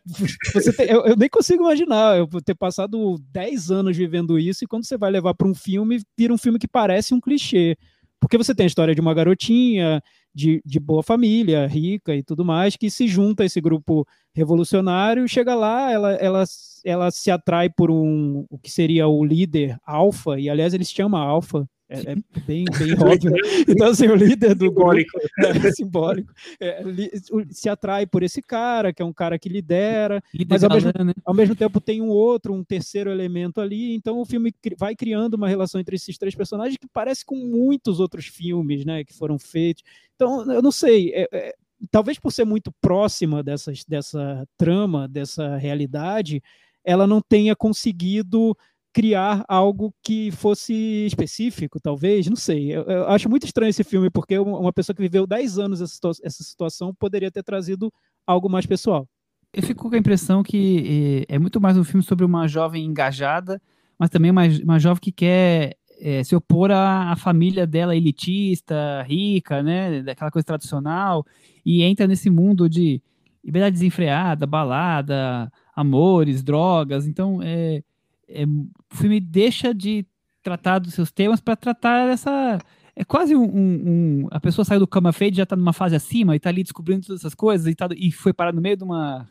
tem, eu, eu, nem consigo imaginar eu ter passado 10 anos vivendo isso e quando você vai levar para um filme, vira um filme que parece um clichê. Porque você tem a história de uma garotinha de, de boa família, rica e tudo mais, que se junta a esse grupo revolucionário, chega lá, ela, ela, ela se atrai por um o que seria o líder alfa, e aliás ele se chama alfa, é, é bem, bem óbvio. Então, assim, o líder do simbólico. grupo é, simbólico é, se atrai por esse cara, que é um cara que lidera, líder mas ao mesmo, né? ao mesmo tempo tem um outro, um terceiro elemento ali. Então, o filme vai criando uma relação entre esses três personagens que parece com muitos outros filmes né, que foram feitos. Então, eu não sei. É, é, talvez por ser muito próxima dessas, dessa trama, dessa realidade, ela não tenha conseguido criar algo que fosse específico, talvez, não sei. Eu, eu, acho muito estranho esse filme, porque uma pessoa que viveu 10 anos essa, situa essa situação poderia ter trazido algo mais pessoal. Eu fico com a impressão que é, é muito mais um filme sobre uma jovem engajada, mas também uma, uma jovem que quer é, se opor à, à, família dela elitista, rica, né, daquela coisa tradicional, e entra nesse mundo de liberdade desenfreada, balada, amores, drogas. Então, é, é, o filme deixa de tratar dos seus temas para tratar essa. É quase um, um, A pessoa saiu do cama fade já está numa fase acima e está ali descobrindo todas essas coisas e, tá, e foi parar no meio de, uma,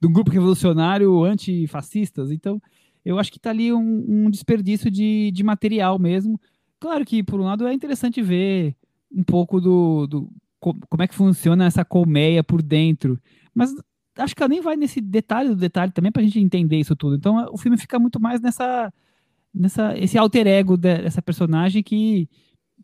de um grupo revolucionário antifascistas. Então, eu acho que está ali um, um desperdício de, de material mesmo. Claro que, por um lado, é interessante ver um pouco do, do como é que funciona essa colmeia por dentro. Mas acho que ela nem vai nesse detalhe do detalhe também pra gente entender isso tudo. Então o filme fica muito mais nessa nessa esse alter ego dessa personagem que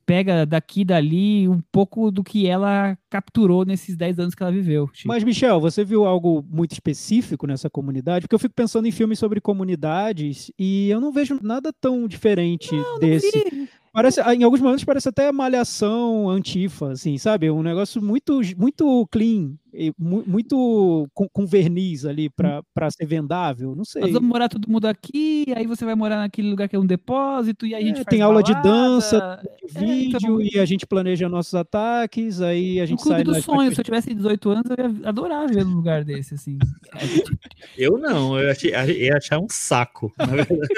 pega daqui e dali um pouco do que ela capturou nesses 10 anos que ela viveu. Chico. Mas, Michel, você viu algo muito específico nessa comunidade? Porque eu fico pensando em filmes sobre comunidades e eu não vejo nada tão diferente não, desse. Não Parece, em alguns momentos parece até malhação antifa, assim, sabe? Um negócio muito, muito clean, muito com, com verniz ali para ser vendável, não sei. Nós vamos morar todo mundo aqui, aí você vai morar naquele lugar que é um depósito, e aí a gente é, Tem aula balada, de dança, de é, vídeo, então... e a gente planeja nossos ataques, aí a gente sai... dos sonhos, se eu tivesse 18 anos, eu ia adorar ver um lugar desse, assim. eu não, eu ia achar um saco, na verdade.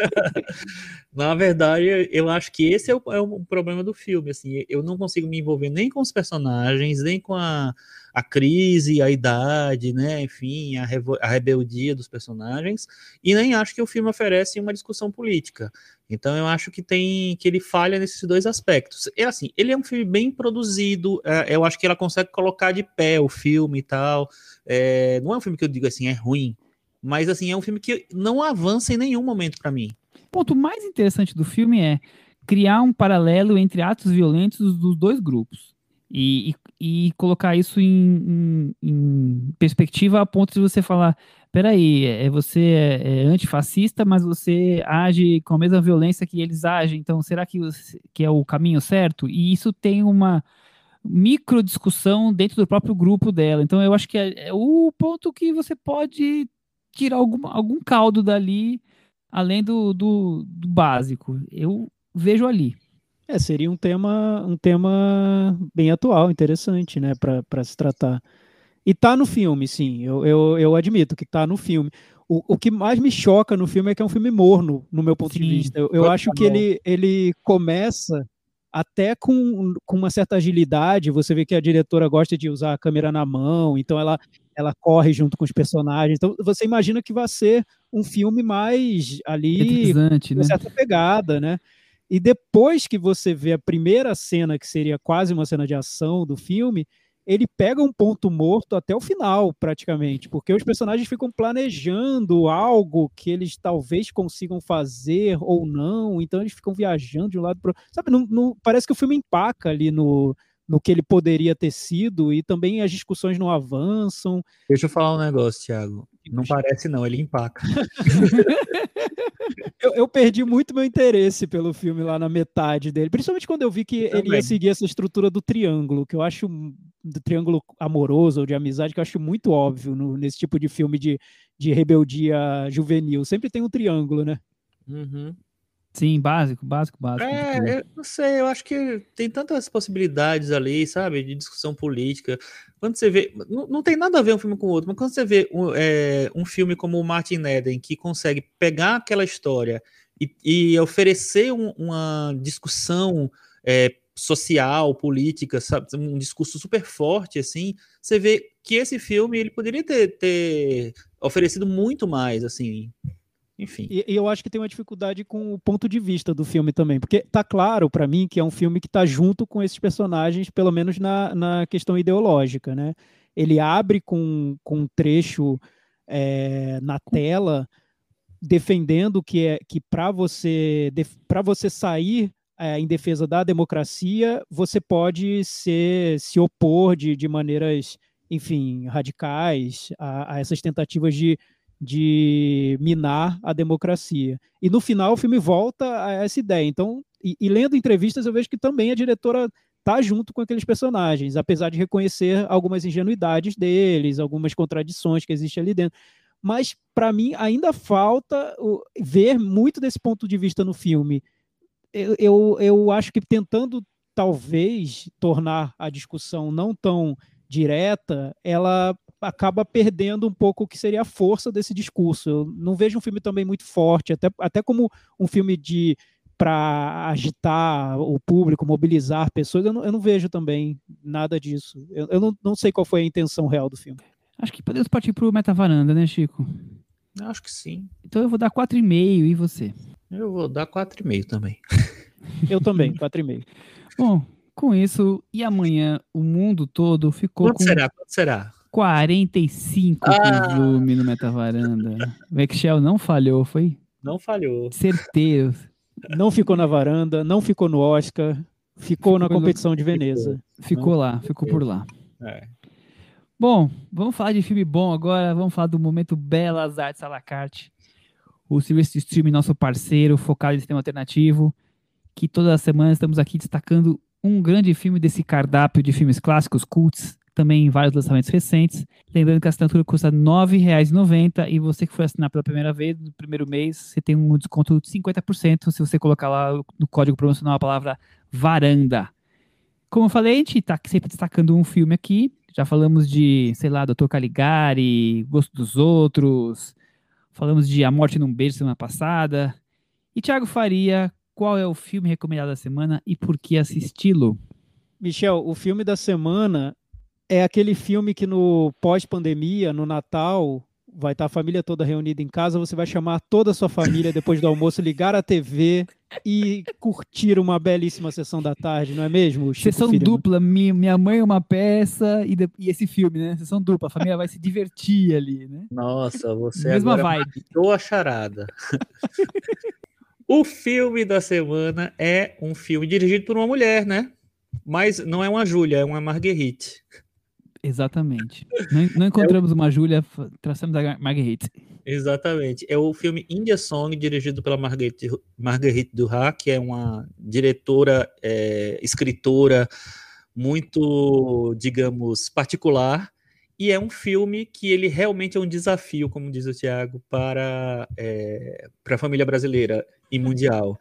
na verdade, eu acho que esse é o, é o problema do filme, assim, eu não consigo me envolver nem com os personagens, nem com a, a crise, a idade, né, enfim, a, a rebeldia dos personagens, e nem acho que o filme oferece uma discussão política. Então eu acho que tem que ele falha nesses dois aspectos. É assim, ele é um filme bem produzido, é, eu acho que ela consegue colocar de pé o filme e tal. É, não é um filme que eu digo assim, é ruim, mas assim, é um filme que não avança em nenhum momento para mim ponto mais interessante do filme é criar um paralelo entre atos violentos dos dois grupos. E, e, e colocar isso em, em, em, perspectiva a ponto de você falar: peraí, é, você é, é, antifascista, mas você age com a mesma violência que eles agem, então será que, que é o caminho certo? E isso tem uma, micro discussão dentro do próprio grupo dela. Então eu acho que é, é o ponto que você pode tirar algum, algum caldo dali, além do, do, do básico. Eu vejo ali. É, seria um tema, um tema bem atual, interessante, né, para se tratar. E tá no filme, sim, eu, eu, eu admito que tá no filme. O, o que mais me choca no filme é que é um filme morno, no meu ponto sim, de vista. Eu, eu acho que ele, ele começa até com, com uma certa agilidade. Você vê que a diretora gosta de usar a câmera na mão, então ela, ela corre junto com os personagens. Então você imagina que vai ser um filme mais ali, com né? certa pegada, né? E depois que você vê a primeira cena, que seria quase uma cena de ação do filme, ele pega um ponto morto até o final, praticamente, porque os personagens ficam planejando algo que eles talvez consigam fazer ou não, então eles ficam viajando de um lado para outro. Sabe, não, não, parece que o filme empaca ali no, no que ele poderia ter sido e também as discussões não avançam. Deixa eu falar um negócio, Thiago. Não parece não, ele empaca. eu, eu, perdi muito meu interesse pelo filme lá na metade dele, principalmente quando eu vi que Também. ele ia seguir essa estrutura do triângulo, que eu acho do triângulo amoroso ou de amizade, que eu acho muito óbvio no, nesse tipo de filme de, de rebeldia juvenil. Sempre tem um triângulo, né? Uhum. Sim, básico, básico, básico. É, eu não sei, eu acho que tem tantas possibilidades ali, sabe, de discussão política. Quando você vê, não, não tem nada a ver um filme com o outro, mas quando você vê um, é, um filme como o Martin Eden, que consegue pegar aquela história e, e oferecer um, uma discussão é, social, política, sabe, um discurso super forte, assim, você vê que esse filme ele poderia ter, ter oferecido muito mais, assim, enfim. E, e, eu acho que tem uma dificuldade com o ponto de vista do filme também, porque tá claro para mim que é um filme que tá junto com esses personagens, pelo menos na, na questão ideológica, né? Ele abre com, com um trecho é, na tela defendendo que é que para você para você sair é, em defesa da democracia você pode ser, se opor de, de maneiras enfim radicais a, a essas tentativas de de minar a democracia. E no final o filme volta a essa ideia. Então, e, e lendo entrevistas, eu vejo que também a diretora tá junto com aqueles personagens, apesar de reconhecer algumas ingenuidades deles, algumas contradições que existem ali dentro. Mas, para mim, ainda falta ver muito desse ponto de vista no filme. Eu, eu, eu acho que tentando, talvez, tornar a discussão não tão direta, ela acaba perdendo um pouco o que seria a força desse discurso. Eu não vejo um filme também muito forte, até, até como um filme de para agitar o público, mobilizar pessoas, eu não, eu não vejo também nada disso. Eu, eu não, não sei qual foi a intenção real do filme. Acho que podemos partir para o Metavaranda, né, Chico? Acho que sim. Então eu vou dar 4,5 e você? Eu vou dar 4,5 também. eu também, 4,5. Bom, com isso, e amanhã o mundo todo ficou Quanto com... será? Quanto será? 45 ah. volume no Metavaranda. O Excel não falhou, foi? Não falhou. Certeiro. Não ficou na varanda, não ficou no Oscar, ficou, ficou na competição no... de Veneza. Ficou, ficou lá, ficou por lá. É. Bom, vamos falar de filme bom agora, vamos falar do momento Belas Artes à la carte. O serviço de streaming, nosso parceiro, focado em sistema alternativo, que toda semana estamos aqui destacando um grande filme desse cardápio de filmes clássicos, cults, também vários lançamentos recentes. Lembrando que a assinatura custa R$ 9,90 e você que for assinar pela primeira vez, no primeiro mês, você tem um desconto de 50% se você colocar lá no código promocional a palavra varanda. Como eu falei, a gente está sempre destacando um filme aqui. Já falamos de, sei lá, Doutor Caligari, Gosto dos Outros, falamos de A Morte num Beijo semana passada. E Thiago Faria, qual é o filme recomendado da semana e por que assisti-lo? Michel, o filme da semana é aquele filme que no pós-pandemia, no Natal, vai estar a família toda reunida em casa, você vai chamar toda a sua família depois do almoço, ligar a TV e curtir uma belíssima sessão da tarde, não é mesmo? Chico sessão Filho? dupla, minha mãe é uma peça e, de, e, esse filme, né? Sessão dupla, a família vai se divertir ali, né? Nossa, você Mesma agora vibe. matou a charada. o filme da semana é um filme dirigido por uma mulher, né? Mas não é uma Júlia, é uma Marguerite. Exatamente. Não, não encontramos é o... uma Júlia, traçamos a Marguerite. Exatamente. É o filme India Song, dirigido pela Marguerite, Marguerite Duras, que é uma diretora, é, escritora, muito, digamos, particular. E é um filme que ele realmente é um desafio, como diz o Tiago, para, é, para a família brasileira e mundial.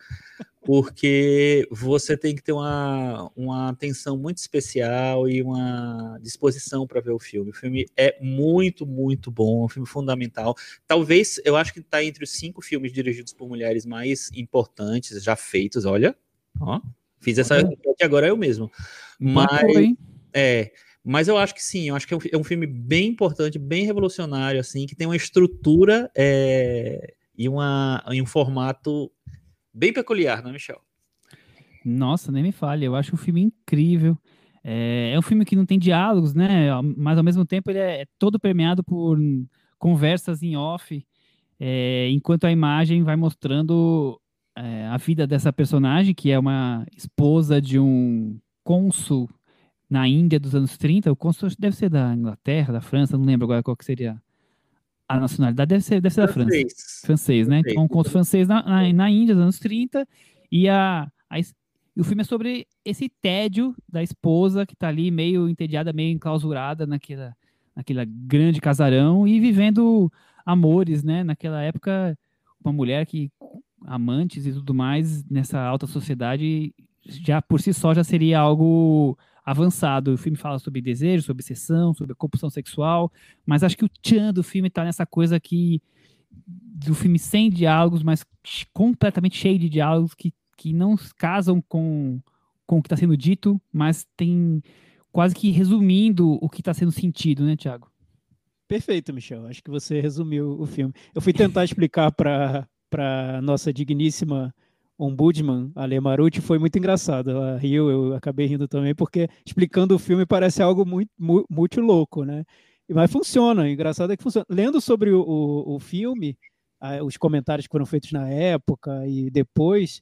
Porque você tem que ter uma, uma atenção muito especial e uma disposição para ver o filme. O filme é muito, muito bom, é um filme fundamental. Talvez, eu acho que está entre os cinco filmes dirigidos por mulheres mais importantes já feitos. Olha, ó, fiz essa aqui agora eu mesmo. Mas, é, mas eu acho que sim, eu acho que é um, é um, filme bem importante, bem revolucionário, assim, que tem uma estrutura é, e, uma, e um formato bem peculiar, não é, Michel? Nossa, nem me fale, eu acho o filme incrível. É, é, um filme que não tem diálogos, né? Mas ao mesmo tempo ele é todo permeado por conversas em off, é, enquanto a imagem vai mostrando é, a vida dessa personagem, que é uma esposa de um cônsul na Índia dos anos 30. O cônsul deve ser da Inglaterra, da França, não lembro agora qual que seria a nacionalidade deve ser, deve ser da França. Francês, né? Então, um conto francês na, na, na, Índia, nos anos 30, e, a, a, e o filme é sobre esse tédio da esposa que está ali meio entediada, meio enclausurada naquela, naquela grande casarão e vivendo amores, né? Naquela época, uma mulher que, amantes e tudo mais, nessa alta sociedade, já por si só já seria algo avançado. O filme fala sobre desejo, sobre obsessão, sobre compulsão sexual, mas acho que o tchan do filme está nessa coisa que do filme sem diálogos, mas completamente cheio de diálogos que, que não casam com, com o que está sendo dito, mas tem quase que resumindo o que está sendo sentido, né, Tiago? Perfeito, Michel. Acho que você resumiu o filme. Eu fui tentar explicar para nossa digníssima ombudsman, Ale Maruti, foi muito engraçado. Ela riu, eu acabei rindo também, porque explicando o filme parece algo muito, muito, louco, né? Mas funciona, engraçado é que funciona. Lendo sobre o, o, o filme, os comentários que foram feitos na época e depois,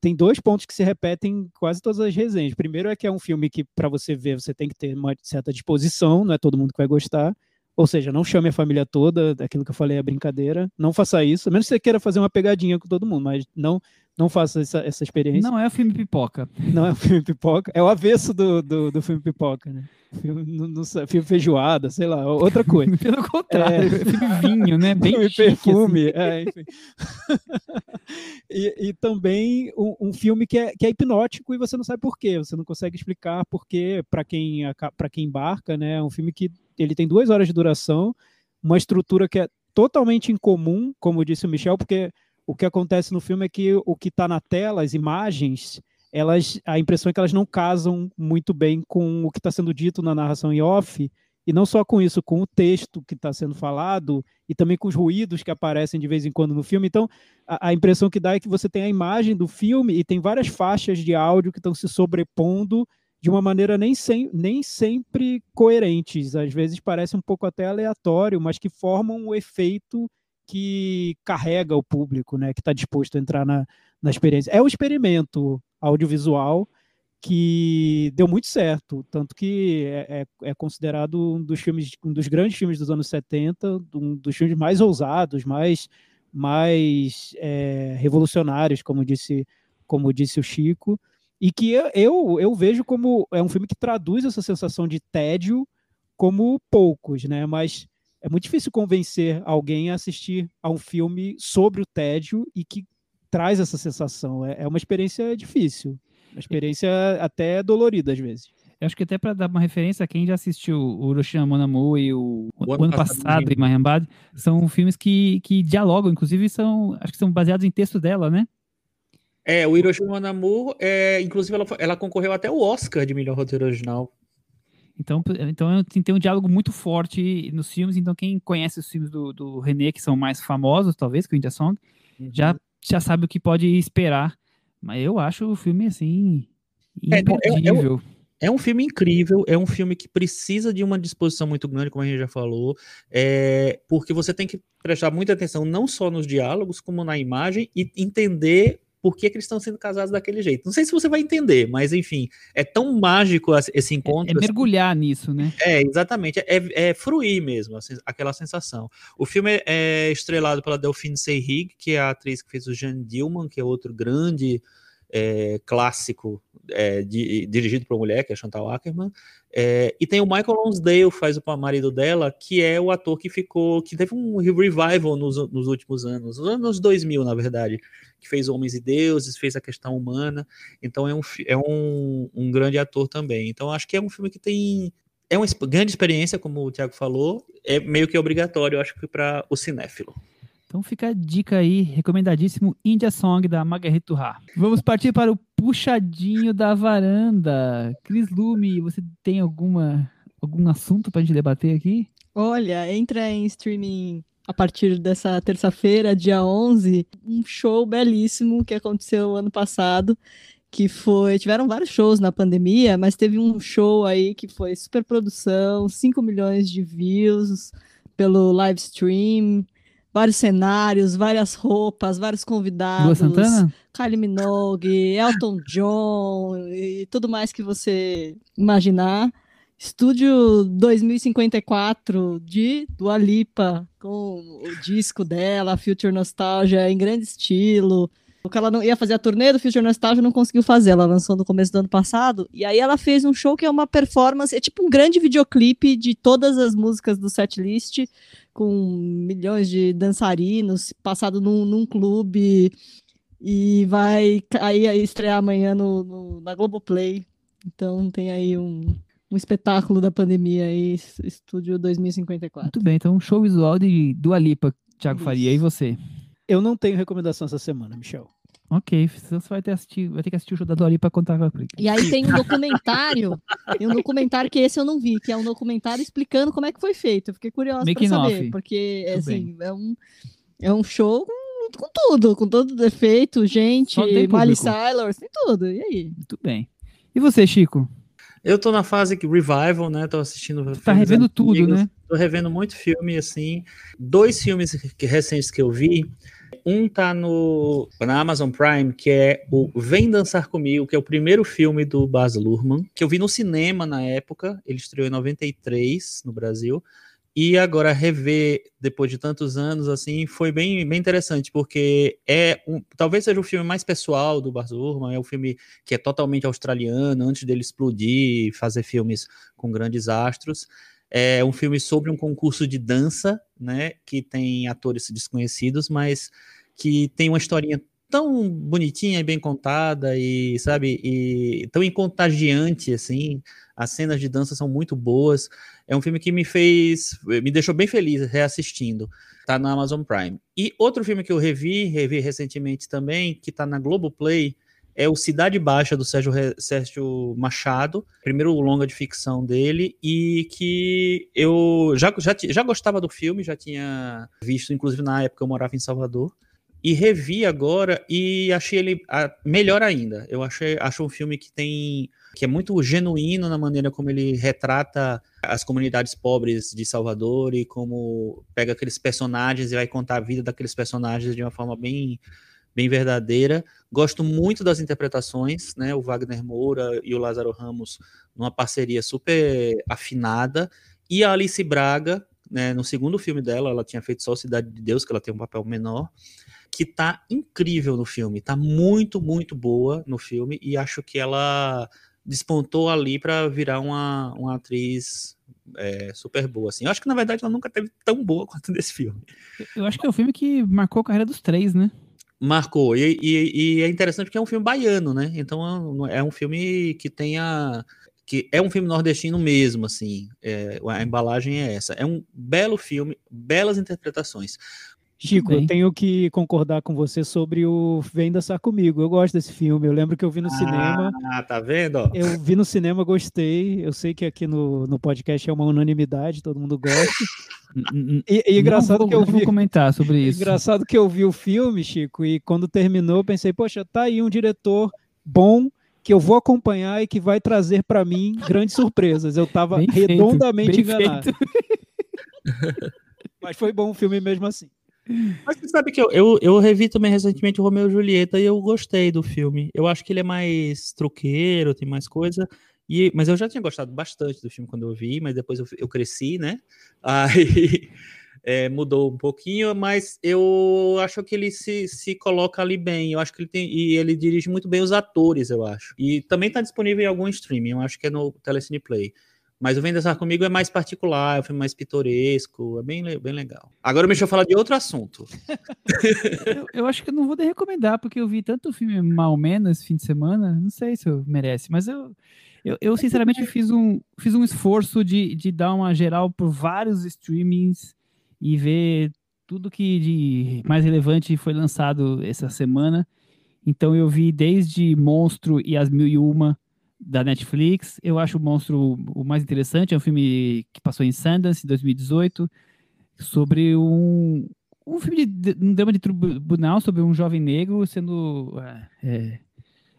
tem dois pontos que se repetem em quase todas as resenhas. Primeiro é que é um filme que, para você ver, você tem que ter uma certa disposição, não é todo mundo que vai gostar. Ou seja, não chame a família toda, aquilo que eu falei é brincadeira. Não faça isso, a menos que você queira fazer uma pegadinha com todo mundo, mas não não faça essa, essa experiência. Não é o filme pipoca. Não é o filme pipoca. É o avesso do, do, do filme pipoca, né? Filme, no, no, filme feijoada, sei lá, outra coisa. Pelo contrário, é... filme vinho, né? Bem filme chique, perfume, assim. é, enfim. e, e, também um, um, filme que é, que é hipnótico e você não sabe por quê. Você não consegue explicar por quê para quem, para quem embarca, né? É um filme que ele tem duas horas de duração, uma estrutura que é totalmente incomum, como disse o Michel, porque o que acontece no filme é que o que está na tela, as imagens, elas, a impressão é que elas não casam muito bem com o que está sendo dito na narração em off, e não só com isso, com o texto que está sendo falado e também com os ruídos que aparecem de vez em quando no filme. Então, a, a, impressão que dá é que você tem a imagem do filme e tem várias faixas de áudio que estão se sobrepondo de uma maneira nem, sem, nem sempre coerentes. Às vezes parece um pouco até aleatório, mas que formam o efeito que carrega o público, né, que está disposto a entrar na, na experiência. É um experimento audiovisual que deu muito certo, tanto que é, é, é, considerado um dos filmes, um dos grandes filmes dos anos 70, um dos filmes mais ousados, mais, mais é, revolucionários, como disse, como disse o Chico, e que eu, eu vejo como é um filme que traduz essa sensação de tédio como poucos, né? Mas é muito difícil convencer alguém a assistir a um filme sobre o tédio e que traz essa sensação. É, é uma experiência difícil, uma experiência até dolorida às vezes. Eu acho que até para dar uma referência a quem já assistiu o Hiroshima Monamu e o, o, ano, ano passado, em Mahambad, são filmes que, que dialogam, inclusive são, acho que são baseados em texto dela, né? É, o Hiroshima Monamu, é, inclusive ela, ela concorreu até o Oscar de melhor roteiro original então, então tem um diálogo muito forte nos filmes. Então, quem conhece os filmes do, do René, que são mais famosos, talvez, que o India Song, uhum. já, já sabe o que pode esperar. Mas eu acho o filme, assim, imperdível. É, é, é, um filme incrível, é um filme que precisa de uma disposição muito grande, como a gente já falou, é, porque você tem que prestar muita atenção não só nos diálogos, como na imagem e entender por que, que eles estão sendo casados daquele jeito. Não sei se você vai entender, mas enfim, é tão mágico esse encontro. É, é mergulhar assim. nisso, né? É, exatamente. É, é fruir mesmo, assim, aquela sensação. O filme é, é estrelado pela Delphine Seyrig, que é a atriz que fez o Jeanne Dillman, que é outro grande é, clássico é, di, dirigido por uma mulher, que é Chantal Ackerman. É, e tem o Michael Lonsdale, faz o marido dela, que é o ator que ficou, que teve um revival nos, nos últimos anos, nos anos 2000, na verdade, que fez Homens e Deuses, fez a questão humana. Então é um, é um, um grande ator também. Então acho que é um filme que tem é uma grande experiência, como o Thiago falou, é meio que obrigatório, acho que para o cinéfilo. Então fica a dica aí, recomendadíssimo India Song da Marguerite Turra. Vamos partir para o puxadinho da varanda. Cris Lume, você tem alguma algum assunto para gente debater aqui? Olha, entra em streaming a partir dessa terça-feira, dia 11, um show belíssimo que aconteceu ano passado, que foi, tiveram vários shows na pandemia, mas teve um show aí que foi super produção, 5 milhões de views pelo live stream, vários cenários, várias roupas, vários convidados. Lua Santana? Kylie Minogue, Elton John e tudo mais que você imaginar. Estúdio 2054 de Dua Lipa, com o disco dela, Future Nostalgia, em grande estilo. O que ela não ia fazer a turnê do Future Nostalgia não conseguiu fazer, ela lançou no começo do ano passado. E aí ela fez um show que é uma performance, é tipo um grande videoclipe de todas as músicas do setlist, com milhões de dançarinos, passado num, num clube. E vai aí estrear amanhã no, no, na Globoplay. Então tem aí um, um espetáculo da pandemia aí, Estúdio 2054. Muito bem, então um show visual de Dua Lipa, Thiago Isso. Faria. E você? Eu não tenho recomendação essa semana, Michel. Ok, você vai ter, assistir, vai ter que assistir o show da Dua Lipa contar com a. E aí tem um documentário, tem um documentário que esse eu não vi, que é um documentário explicando como é que foi feito. Eu fiquei curiosa para saber, off. porque Tudo assim, é um, é um show com, com tudo, com todo defeito, gente, Miley. Cyrus, tem tudo. E aí? Muito bem. E você, Chico? Eu tô na fase que revival, né? Tô assistindo. Tá revendo tudo, antigos, né? Tô revendo muito filme, assim. Dois filmes recentes que eu vi. Um tá no, na Amazon Prime, que é o Vem Dançar Comigo, que é o primeiro filme do Baz Luhrmann, que eu vi no cinema na época. Ele estreou em 93 no Brasil. E agora rever depois de tantos anos assim foi bem, bem interessante porque é um, talvez seja o filme mais pessoal do Baz Luhrmann, é um filme que é totalmente australiano antes dele explodir e fazer filmes com grandes astros. É um filme sobre um concurso de dança, né, que tem atores desconhecidos, mas que tem uma historinha tão bonitinha e bem contada e sabe e tão contagiante assim. As cenas de dança são muito boas. É um filme que me fez, me deixou bem feliz reassistindo. Tá na Amazon Prime. E outro filme que eu revi, revi recentemente também, que tá na Globoplay, é o Cidade Baixa, do Sérgio, Re- Sérgio Machado, primeiro longa de ficção dele, e que eu já, já, já gostava do filme, já tinha visto, inclusive na época eu morava em Salvador, e revi agora e achei ele melhor ainda. Eu achei, acho um filme que tem que é muito genuíno na maneira como ele retrata as comunidades pobres de Salvador e como pega aqueles personagens e vai contar a vida daqueles personagens de uma forma bem bem verdadeira. Gosto muito das interpretações, né? O Wagner Moura e o Lázaro Ramos numa parceria super afinada e a Alice Braga, né, no segundo filme dela, ela tinha feito só Cidade de Deus, que ela tem um papel menor, que tá incrível no filme, tá muito, muito boa no filme e acho que ela despontou ali para virar uma, uma atriz é, super boa, assim. Eu acho que, na verdade, ela nunca teve tão boa quanto nesse filme. Eu acho que é o filme que marcou a carreira dos três, né? Marcou. E, e- e é interessante porque é um filme baiano, né? Então é um filme que tenha. que é um filme nordestino mesmo, assim. É, a embalagem é essa. É um belo filme, belas interpretações. Chico, bem. eu tenho que concordar com você sobre o Vem Dançar Comigo. Eu gosto desse filme. Eu lembro que eu vi no cinema. Ah, tá vendo? Eu vi no cinema, gostei. Eu sei que aqui no, no podcast é uma unanimidade, todo mundo gosta. E, e engraçado vou, que eu vi. comentar sobre isso. Engraçado que eu vi o filme, Chico, e quando terminou, eu pensei, poxa, tá aí um diretor bom que eu vou acompanhar e que vai trazer para mim grandes surpresas. Eu tava Bem feito, redondamente bem enganado. Mas foi bom o filme mesmo assim. Mas você sabe que eu, eu, eu revi também recentemente o Romeu e Julieta e eu gostei do filme. Eu acho que ele é mais truqueiro, tem mais coisa. E, mas eu já tinha gostado bastante do filme quando eu vi, mas depois eu, eu cresci, né? Aí, é, mudou um pouquinho, mas eu acho que ele se, se coloca ali bem. Eu acho que ele tem. E ele dirige muito bem os atores, eu acho. E também está disponível em algum streaming, eu acho que é no Telecine Play. Mas o Vem Dançar Comigo é mais particular, é um filme mais pitoresco, é bem, bem legal. Agora deixa eu falar de outro assunto. eu, eu, acho que eu não vou recomendar, porque eu vi tanto filme mal menos esse fim de semana, não sei se eu merece, mas eu, eu, eu sinceramente fiz um, fiz um esforço de, de dar uma geral por vários streamings e ver tudo que de mais relevante foi lançado essa semana. Então eu vi desde Monstro e as Mil e Uma, da Netflix. Eu acho o Monstro o mais interessante. É um filme que passou em Sundance em 2018 sobre um, um filme de um drama de tribunal sobre um jovem negro sendo é, é,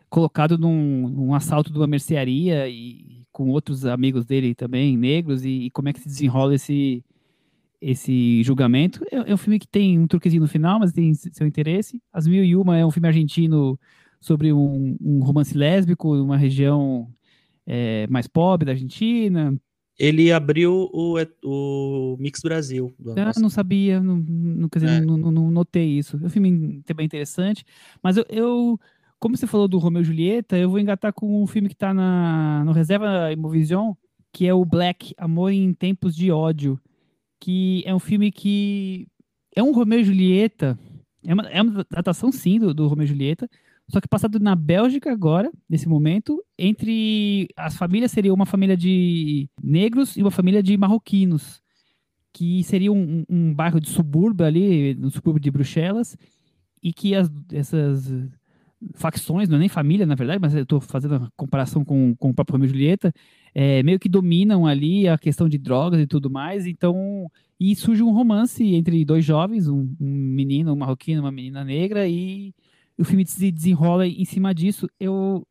colocado num, num, assalto de uma mercearia e com outros amigos dele também negros e, e como é que se desenrola esse esse julgamento. É, é, um filme que tem um truquezinho no final, mas tem seu interesse. As Mil e Uma é um filme argentino sobre um, um romance lésbico, uma região é, mais pobre da Argentina. Ele abriu o, o Mix Brasil. ah, não sabia, não, não, quer dizer, é. não, não, não, notei isso. É um filme bem interessante, mas eu, eu, como você falou do Romeu e Julieta, eu vou engatar com um filme que está no Reserva Imovision, que é o Black, Amor em Tempos de Ódio, que é um filme que é um Romeu e Julieta, é uma, é uma adaptação sim do, do Romeu e Julieta, só que passado na Bélgica agora, nesse momento, entre as famílias seria uma família de negros e uma família de marroquinos, que seria um, um bairro de subúrbio ali, no subúrbio de Bruxelas, e que as, essas facções, não é nem família, na verdade, mas eu estou fazendo a comparação com, com o próprio Romeo e Julieta, é, meio que dominam ali a questão de drogas e tudo mais, então, e surge um romance entre dois jovens, um, um menino, um marroquino, uma menina negra, e o filme se desenrola em cima disso. Eu,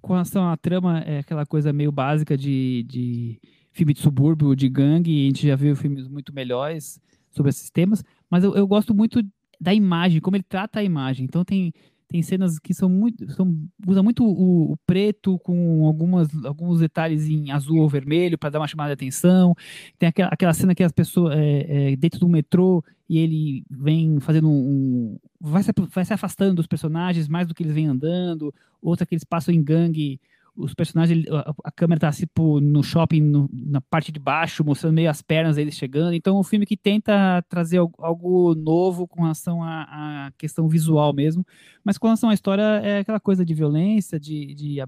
com relação à trama, é aquela coisa meio básica de, de filme de subúrbio, de gangue, a gente já viu filmes muito melhores sobre esses temas, mas eu, eu gosto muito da imagem, como ele trata a imagem. Então tem tem cenas que são muito. São, usa muito o, o, preto com algumas, alguns detalhes em azul ou vermelho para dar uma chamada de atenção. Tem aquela, aquela cena que as pessoas. É, é, dentro do metrô e ele vem fazendo um. Vai se, vai se afastando dos personagens mais do que eles vêm andando. Outra que eles passam em gangue os personagens, a, câmera tá tipo no shopping, no, na parte de baixo, mostrando meio as pernas deles chegando. Então, é um filme que tenta trazer algo, novo com relação à, à, questão visual mesmo, mas com relação à história, é aquela coisa de violência, de, de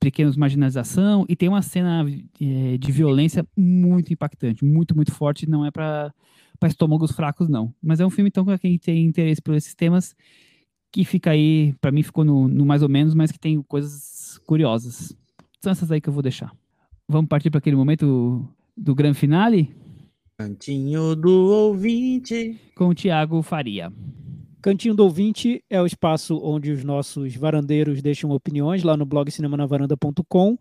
pequenos marginalização, e tem uma cena é, de violência muito impactante, muito, muito forte, não é para estômagos fracos, não. Mas é um filme, então, para quem tem interesse por esses temas, que fica aí, para mim ficou no, no mais ou menos, mas que tem coisas curiosas. São essas aí que eu vou deixar. Vamos partir para aquele momento do grande finale? Cantinho do ouvinte. Com o Tiago Faria. Cantinho do Ouvinte é o espaço onde os nossos varandeiros deixam opiniões lá no blog cinemanavaranda.com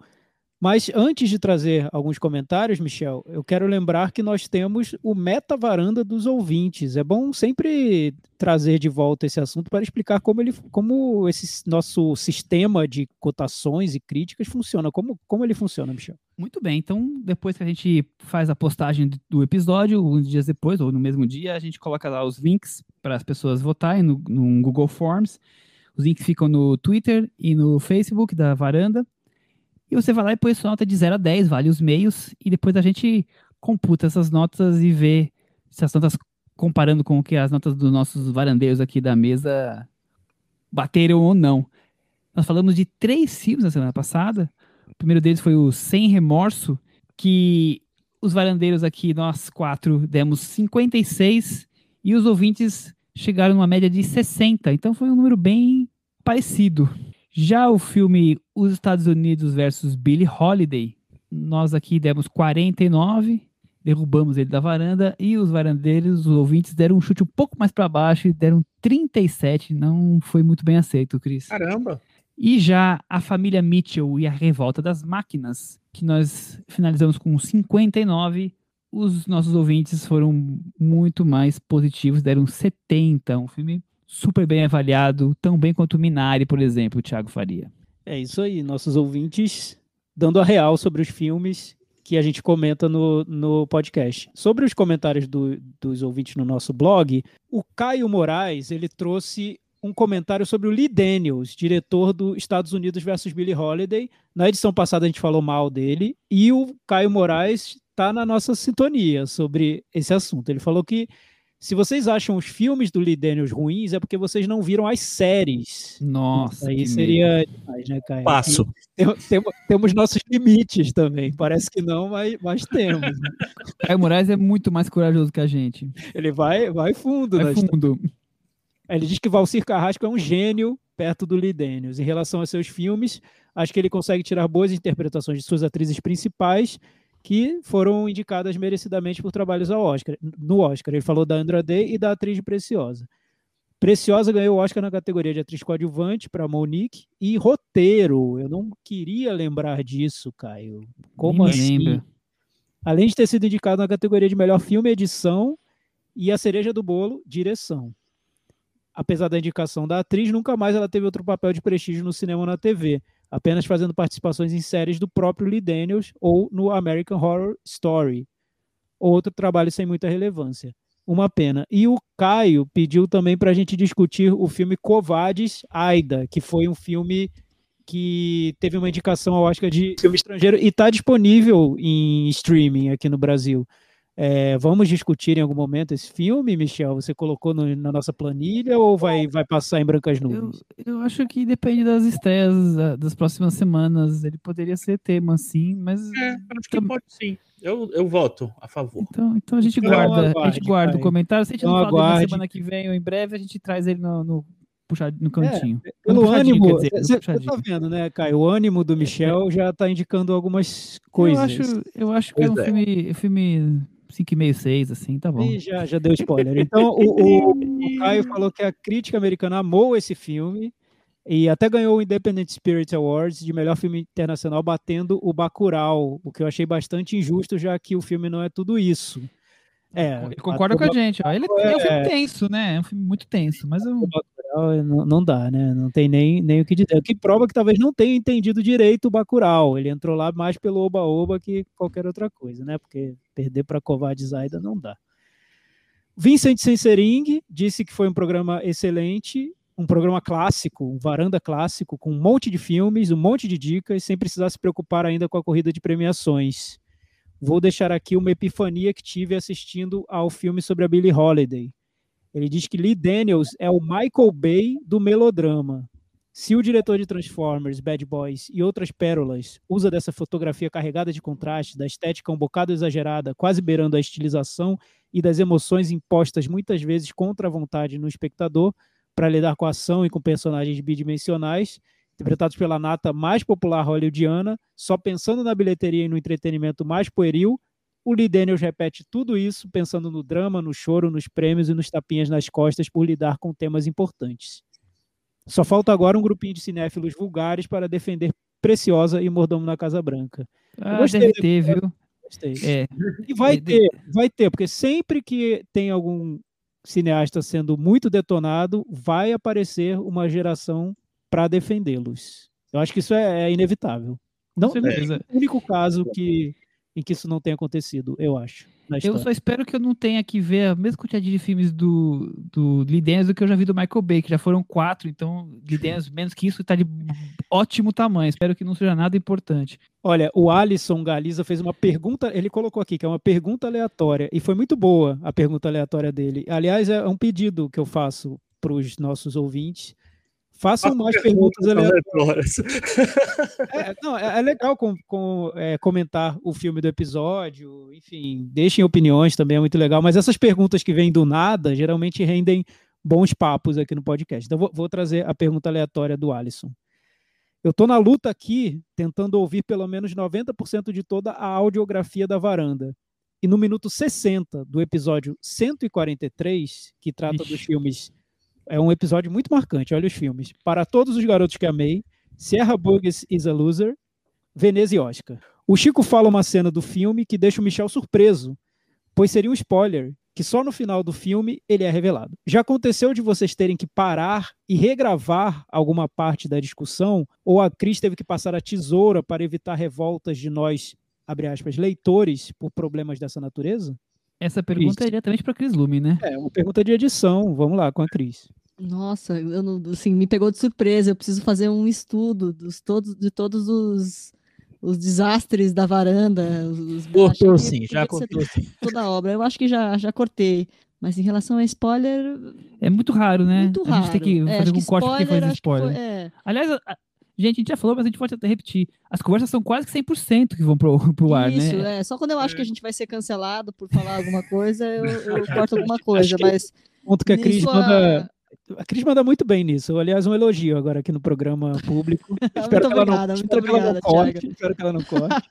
mas antes de trazer alguns comentários, Michel, eu quero lembrar que nós temos o Meta Varanda dos ouvintes. É bom sempre trazer de volta esse assunto para explicar como, ele, como esse nosso sistema de cotações e críticas funciona. Como, como ele funciona, Michel? Muito bem. Então, depois que a gente faz a postagem do episódio, uns dias depois, ou no mesmo dia, a gente coloca lá os links para as pessoas votarem no, no Google Forms. Os links ficam no Twitter e no Facebook da Varanda. E você vai lá e põe sua nota de 0 a 10, vale os meios, e depois a gente computa essas notas e vê se as notas, comparando com o que as notas dos nossos varandeiros aqui da mesa bateram ou não. Nós falamos de três filmes na semana passada. O primeiro deles foi o Sem Remorso, que os varandeiros aqui, nós quatro, demos 56 e os ouvintes chegaram numa média de 60. Então foi um número bem parecido. Já o filme Os Estados Unidos versus Billie Holiday, nós aqui demos 49, derrubamos ele da varanda e os varandeiros, os ouvintes, deram um chute um pouco mais para baixo e deram 37. Não foi muito bem aceito, Cris. Caramba! E já a família Mitchell e a revolta das máquinas, que nós finalizamos com 59, os nossos ouvintes foram muito mais positivos, deram 70. Um filme super bem avaliado, tão bem quanto o Minari, por exemplo, o Thiago Faria. É isso aí, nossos ouvintes dando a real sobre os filmes que a gente comenta no, no podcast. Sobre os comentários do, dos ouvintes no nosso blog, o Caio Moraes ele trouxe um comentário sobre o Lee Daniels, diretor do Estados Unidos versus Billie Holiday. Na edição passada a gente falou mal dele e o Caio Moraes está na nossa sintonia sobre esse assunto. Ele falou que se vocês acham os filmes do Lee Daniels ruins, é porque vocês não viram as séries. Nossa. Aí seria demais, né, Caio? Passo. Tem, tem, temos nossos limites também. Parece que não, mas, mas temos. Né? Caio Moraes é muito mais corajoso que a gente. Ele vai, vai fundo. Vai fundo. Ele diz que Valcir Carrasco é um gênio perto do Lee Daniels. Em relação a seus filmes, acho que ele consegue tirar boas interpretações de suas atrizes principais que foram indicadas merecidamente por trabalhos ao Oscar, no Oscar. Ele falou da Andra Day e da atriz de Preciosa. Preciosa ganhou o Oscar na categoria de atriz coadjuvante para Monique e roteiro. Eu não queria lembrar disso, Caio. Como Nem assim? lembra. Além de ter sido indicado na categoria de melhor filme, edição e a cereja do bolo, direção. Apesar da indicação da atriz, nunca mais ela teve outro papel de prestígio no cinema ou na TV apenas fazendo participações em séries do próprio Lee Daniels ou no American Horror Story. Outro trabalho sem muita relevância. Uma pena. E o Caio pediu também para a gente discutir o filme Covades Aida, que foi um filme que teve uma indicação ao Oscar de filme estrangeiro e está disponível em streaming aqui no Brasil. É, vamos discutir em algum momento esse filme, Michel? Você colocou no- na nossa planilha ou vai, vai passar em brancas Eu, nuvens? eu acho que depende das estreias das próximas semanas. Ele poderia ser tema, sim, mas. É, acho que pode sim. Eu, eu voto a favor. Então, então a gente Então guarda, a aguarde, gente guarda o comentário. Se a gente Então não falar dele na semana que vem ou em breve, a gente traz ele no, no, puxado, no cantinho. Pelo No puxadinho, ânimo, quer dizer, você puxadinho. tá vendo, né, Caio? O ânimo do Michel já está indicando algumas Eu coisas. acho, eu acho que é um é. filme, filme 5,5, 6, assim, tá bom. Ih, já, já deu spoiler. Então, o, o- o Caio falou que a crítica americana amou esse filme e até ganhou o Independent Spirit Awards de melhor filme internacional, batendo o Bacurau, o que eu achei bastante injusto, já que o filme não é tudo isso. É, Ele concorda com a gente. Ó. Ele é um filme É. tenso, né? É um filme muito tenso, mas eu, Bacurau não, não dá, né? Não tem nem, nem o que dizer. O que prova que talvez não tenha entendido direito o Bacurau. Ele entrou lá mais pelo oba-oba que qualquer outra coisa, né? Porque perder para Kovács Zaida não dá. Vincent Sensering disse que foi um programa excelente, um programa clássico, um varanda clássico, com um monte de filmes, um monte de dicas, sem precisar se preocupar ainda com a corrida de premiações. Vou deixar aqui uma epifania que tive assistindo ao filme sobre a Billie Holiday. Ele diz que Lee Daniels é o Michael Bay do melodrama. Se o diretor de Transformers, Bad Boys e outras pérolas usa dessa fotografia carregada de contraste, da estética um bocado exagerada, quase beirando a estilização e das emoções impostas muitas vezes contra a vontade no espectador, para lidar com a ação e com personagens bidimensionais, interpretados pela nata mais popular hollywoodiana, só pensando na bilheteria e no entretenimento mais pueril, o Lee Daniels repete tudo isso pensando no drama, no choro, nos prêmios e nos tapinhas nas costas por lidar com temas importantes. Só falta agora um grupinho de cinéfilos vulgares para defender Preciosa e Mordomo na Casa Branca. ah, gostei deve ter, viu? Gostei. É, E vai ter, vai ter, porque sempre que tem algum cineasta sendo muito detonado, vai aparecer uma geração para defendê-los. Eu acho que isso é, é inevitável. Não, é o único caso que, em que isso não tem acontecido, eu acho. Eu só espero que eu não tenha que ver a mesma quantidade de filmes do, do Lee Daniels do que eu já vi do Michael Bay, que já foram quatro, então Lee Daniels, menos que isso, tá de ótimo tamanho. Espero que não seja nada importante. Olha, o Alisson Galiza fez uma pergunta, ele colocou aqui que é uma pergunta aleatória, e foi muito boa a pergunta aleatória dele. Aliás, é um pedido que eu faço para os nossos ouvintes. Façam Faça mais perguntas aleatórias. aleatórias. É, não, é, é legal com, com, é, comentar o filme do episódio, enfim, deixem opiniões também, é muito legal, mas essas perguntas que vêm do nada geralmente rendem bons papos aqui no podcast. Então, vou, vou trazer a pergunta aleatória do Alisson. Eu estou na luta aqui, tentando ouvir pelo menos 90% de toda a audiografia da varanda. E no minuto 60 do episódio 143, que trata Ixi. dos filmes, é um episódio muito marcante. Olha os filmes. Para todos os garotos que amei, Sierra Bugs is a Loser, Veneza e Oscar. O Chico fala uma cena do filme que deixa o Michel surpreso, pois seria um spoiler, que só no final do filme ele é revelado. Já aconteceu de vocês terem que parar e regravar alguma parte da discussão, ou a Cris teve que passar a tesoura para evitar revoltas de nós aspas, leitores por problemas dessa natureza? Essa pergunta Cris. é diretamente para Cris Lume, né? É, uma pergunta de edição. Vamos lá com a Cris. Nossa, eu não, assim, me pegou de surpresa. Eu preciso fazer um estudo dos todos, de todos os, os desastres da varanda. Os, Cortou que sim, já cortou sim. Toda a obra. Eu acho que já, já cortei. Mas em relação a spoiler, É muito raro, né? muito a raro. gente tem que É, fazer acho um corte porque que spoiler. foi- é. Aliás, a- a- gente, a gente já falou, mas a gente pode até repetir. As conversas são quase que 100% que vão pro, pro ar, Isso, né? é. Só quando eu acho que a gente vai ser cancelado por falar alguma coisa, eu, eu corto alguma coisa. que- Mas Ponto que a Cris manda. A Cris manda muito bem nisso. Aliás, um elogio agora aqui no programa público. espero que ela não, obrigada, muito espero que ela não corte. Espero que ela não corte.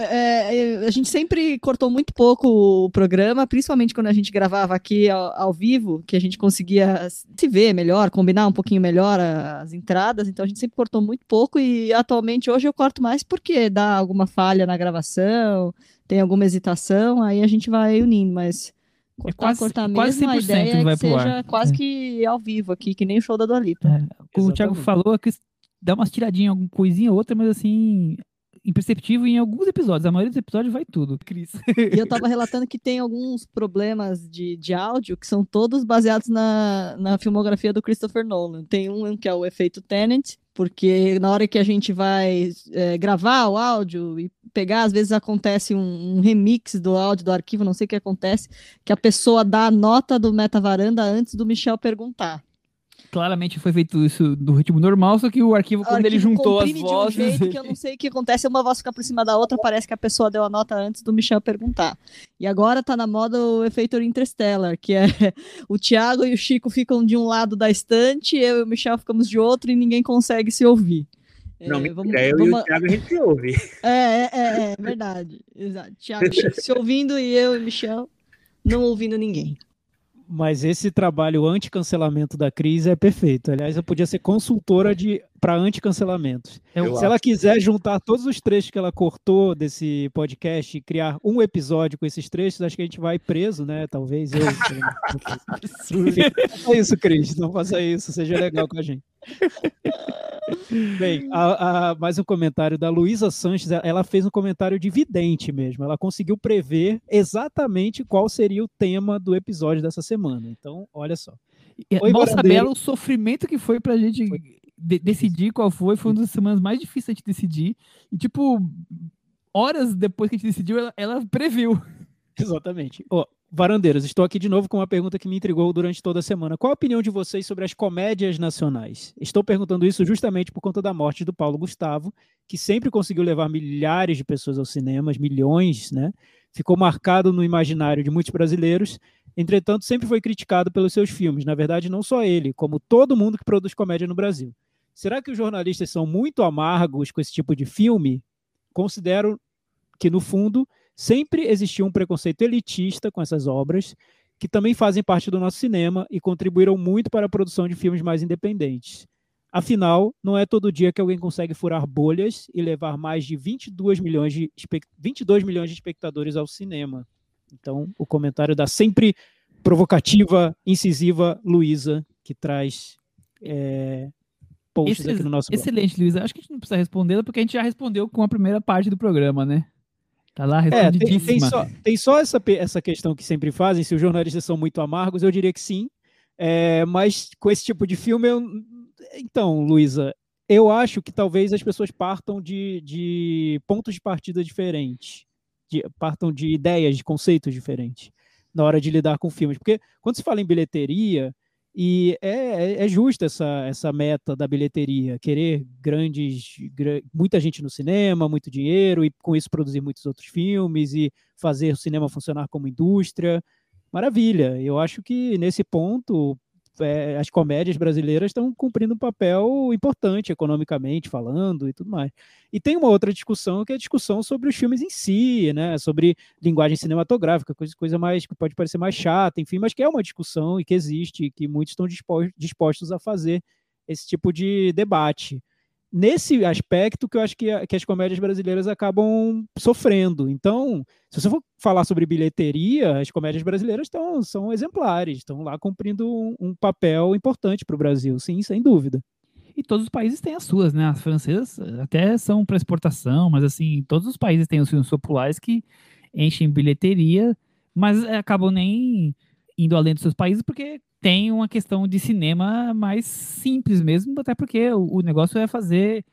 É, é- a gente sempre cortou muito pouco o programa, principalmente quando a gente gravava aqui ao, ao vivo, que a gente conseguia se ver melhor, combinar um pouquinho melhor as entradas, então a gente sempre cortou muito pouco e atualmente hoje eu corto mais porque dá alguma falha na gravação, tem alguma hesitação, aí a gente vai unindo, mas cortar, quase- cortar quase mesmo, a 100% ideia é vai que pro ar. seja quase É. que ao vivo aqui, que nem o show da Dua Lipa. Como o Thiago falou, Cris dá umas tiradinhas, alguma coisinha ou outra, mas assim, imperceptível em alguns episódios. A maioria dos episódios vai tudo, Cris. E eu tava relatando que tem alguns problemas de, de áudio que são todos baseados na, na filmografia do Christopher Nolan. Tem um que é o efeito Tenet, porque na hora que a gente vai é, gravar o áudio e pegar, às vezes acontece um, um remix do áudio do arquivo, não sei o que acontece, que a pessoa dá a nota do metavaranda antes do Michel perguntar. Claramente foi feito isso no ritmo normal, só que o arquivo, O quando ele arquivo juntou as vozes. de um jeito que eu não sei o que acontece, uma voz fica por cima da outra, parece que a pessoa deu a nota antes do Michel perguntar. E agora tá na moda o efeito Interstellar, que é o Thiago e o Chico ficam de um lado da estante, eu e o Michel ficamos de outro e ninguém consegue se ouvir. Não, É, mentira, vamos- eu e vamos- o Thiago a gente se ouve. é, é, é, é verdade. Exato. Thiago e Chico se ouvindo e eu e o Michel não ouvindo ninguém. Mas esse trabalho anti-cancelamento da Cris é perfeito. Aliás, eu podia ser consultora de para anti-cancelamentos. É Se ela quiser juntar todos os trechos que ela cortou desse podcast e criar um episódio com esses trechos, acho que a gente vai preso, né? Talvez eu. Faça isso, Cris. Não faça isso. Seja legal com a gente. Bem, a- a- mais um comentário da Luísa Sanches. Ela fez um comentário de vidente mesmo. Ela conseguiu prever exatamente qual seria o tema do episódio dessa semana. Então, olha só. E Oi, Barandeiro. bela o sofrimento que foi pra gente de- decidir qual foi. Foi uma das semanas mais difíceis de decidir. E, tipo, horas depois que a gente decidiu, ela, ela previu. Exatamente. Ó, Varandeiros, estou aqui de novo com uma pergunta que me intrigou durante toda a semana. Qual a opinião de vocês sobre as comédias nacionais? Estou perguntando isso justamente por conta da morte do Paulo Gustavo, que sempre conseguiu levar milhares de pessoas aos cinemas, milhões, né? Ficou marcado no imaginário de muitos brasileiros. Entretanto, sempre foi criticado pelos seus filmes. Na verdade, não só ele, como todo mundo que produz comédia no Brasil. Será que os jornalistas são muito amargos com esse tipo de filme? Considero que, no fundo, sempre existiu um preconceito elitista com essas obras, que também fazem parte do nosso cinema e contribuíram muito para a produção de filmes mais independentes. Afinal, não é todo dia que alguém consegue furar bolhas e levar mais de 22 milhões de, espe- 22 milhões de espectadores ao cinema. Então, o comentário da sempre provocativa, incisiva Luísa, que traz é, posts Esse- aqui no nosso. Excelente, Luísa. Acho que a gente não precisa respondê-la, porque a gente já respondeu com a primeira parte do programa, né? Tá lá É, tem, tem só, tem só essa, essa questão que sempre fazem, se os jornalistas são muito amargos, eu diria que sim. É, mas com esse tipo de filme, eu... então, Luísa, eu acho que talvez as pessoas partam de, de pontos de partida diferentes, de- partam de ideias, de conceitos diferentes na hora de lidar com filmes. Porque quando se fala em bilheteria, e é, é, é justa essa, essa meta da bilheteria, querer grandes, gra- muita gente no cinema, muito dinheiro, e com isso produzir muitos outros filmes e fazer o cinema funcionar como indústria. Maravilha. Eu acho que nesse ponto é, as comédias brasileiras estão cumprindo um papel importante economicamente falando e tudo mais. E tem uma outra discussão que é a discussão sobre os filmes em si, né? Sobre linguagem cinematográfica, coisa, coisa mais que pode parecer mais chata, enfim, mas que é uma discussão e que existe, e que muitos estão dispo- dispostos a fazer esse tipo de debate. Nesse aspecto que eu acho que, a- que as comédias brasileiras acabam sofrendo. Então, se você for falar sobre bilheteria, as comédias brasileiras estão, são exemplares, estão lá cumprindo um, um papel importante para o Brasil, sim, sem dúvida. E todos os países têm as suas, né? As francesas até são para exportação, mas assim, todos os países têm os filmes populares que enchem bilheteria, mas acabam nem indo além dos seus países porque tem uma questão de cinema mais simples mesmo, até porque o, o negócio é fazer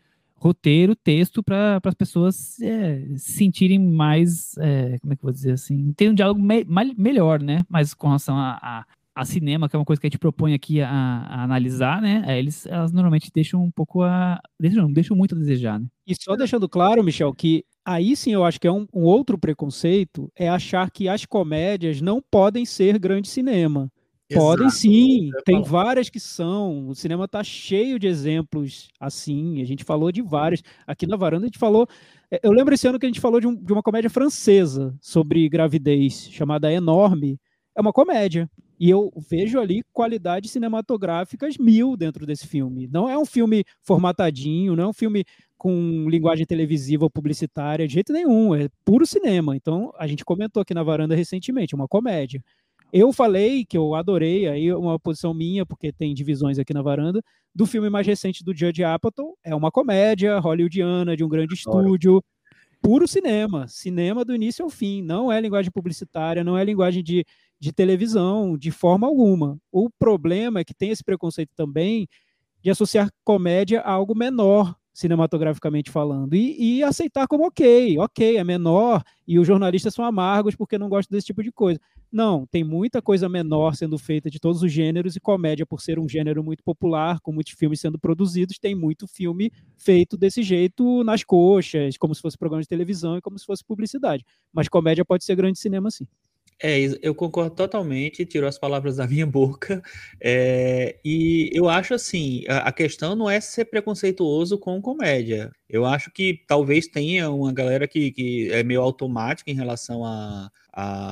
roteiro, texto para as pessoas é, se sentirem mais, é, como é que eu vou dizer assim, ter um diálogo me, melhor, né? Mas com relação a, a, a, cinema, que é uma coisa que a gente propõe aqui a, a analisar, né? É, eles, elas normalmente deixam um pouco a. Deixam, deixam muito a desejar, né? E só deixando claro, Michel, que aí sim eu acho que é um, um outro preconceito, é achar que as comédias não podem ser grande cinema. Podem sim, tem várias que são. O cinema está cheio de exemplos assim. A gente falou de várias. Aqui na varanda a gente falou. É, eu lembro esse ano que a gente falou de, um, de uma comédia francesa sobre gravidez, chamada Enorme. É uma comédia. E eu vejo ali qualidades cinematográficas mil dentro desse filme. Não é um filme formatadinho, não é um filme com linguagem televisiva ou publicitária, de jeito nenhum. É puro cinema. Então, a gente comentou aqui na varanda recentemente, uma comédia. Eu falei que eu adorei, aí uma posição minha, porque tem divisões aqui na varanda, do filme mais recente do Judd Apatow. É uma comédia hollywoodiana, de um grande Adoro. estúdio, puro cinema. Cinema do início ao fim. Não é linguagem publicitária, não é linguagem de, de televisão, de forma alguma. O problema é que tem esse preconceito também de associar comédia a algo menor, cinematograficamente falando, e, e, aceitar como ok, ok, é menor, e os jornalistas são amargos porque não gostam desse tipo de coisa. Não, tem muita coisa menor sendo feita de todos os gêneros, e comédia, por ser um gênero muito popular, com muitos filmes sendo produzidos, tem muito filme feito desse jeito nas coxas, como se fosse programa de televisão e como se fosse publicidade. Mas comédia pode ser grande cinema, sim. É, eu concordo totalmente, tirou as palavras da minha boca. É, e eu acho assim: a, a, questão não é ser preconceituoso com comédia. Eu acho que talvez tenha uma galera que, que é meio automática em relação à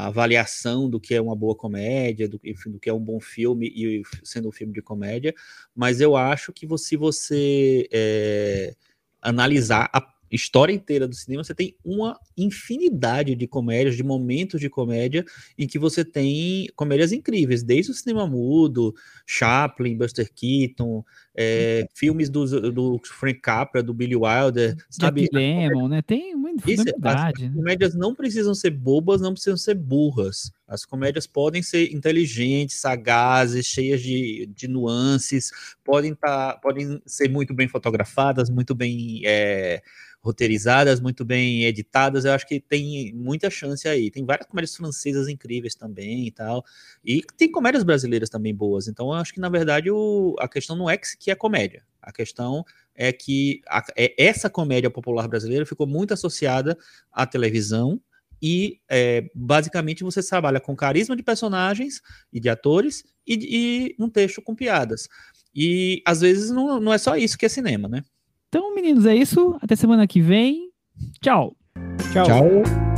avaliação do que é uma boa comédia, do, enfim, do que é um bom filme, e sendo um filme de comédia. Mas eu acho que se você é, analisar a história inteira do cinema, você tem uma infinidade de comédias, de momentos de comédia, em que você tem comédias incríveis, desde o cinema mudo, Chaplin, Buster Keaton, é, filmes do, do Frank Capra, do Billy Wilder, sabe? Jack né? Tem muita verdade. As, as comédias não precisam ser bobas, não precisam ser burras. As comédias podem ser inteligentes, sagazes, cheias de, de nuances, podem, tá, podem ser muito bem fotografadas, muito bem é, roteirizadas, muito bem editadas, eu acho que tem muita chance aí. Tem várias comédias francesas incríveis também e tal. E tem comédias brasileiras também boas. Então, eu acho que, na verdade, o, a questão não é que, que é comédia. A questão é que a, é, essa comédia popular brasileira ficou muito associada à televisão. E é, basicamente você trabalha com carisma de personagens e de atores e, e um texto com piadas. E às vezes não, não é só isso que é cinema, né? Então, meninos, é isso. Até semana que vem. Tchau. Tchau. Tchau.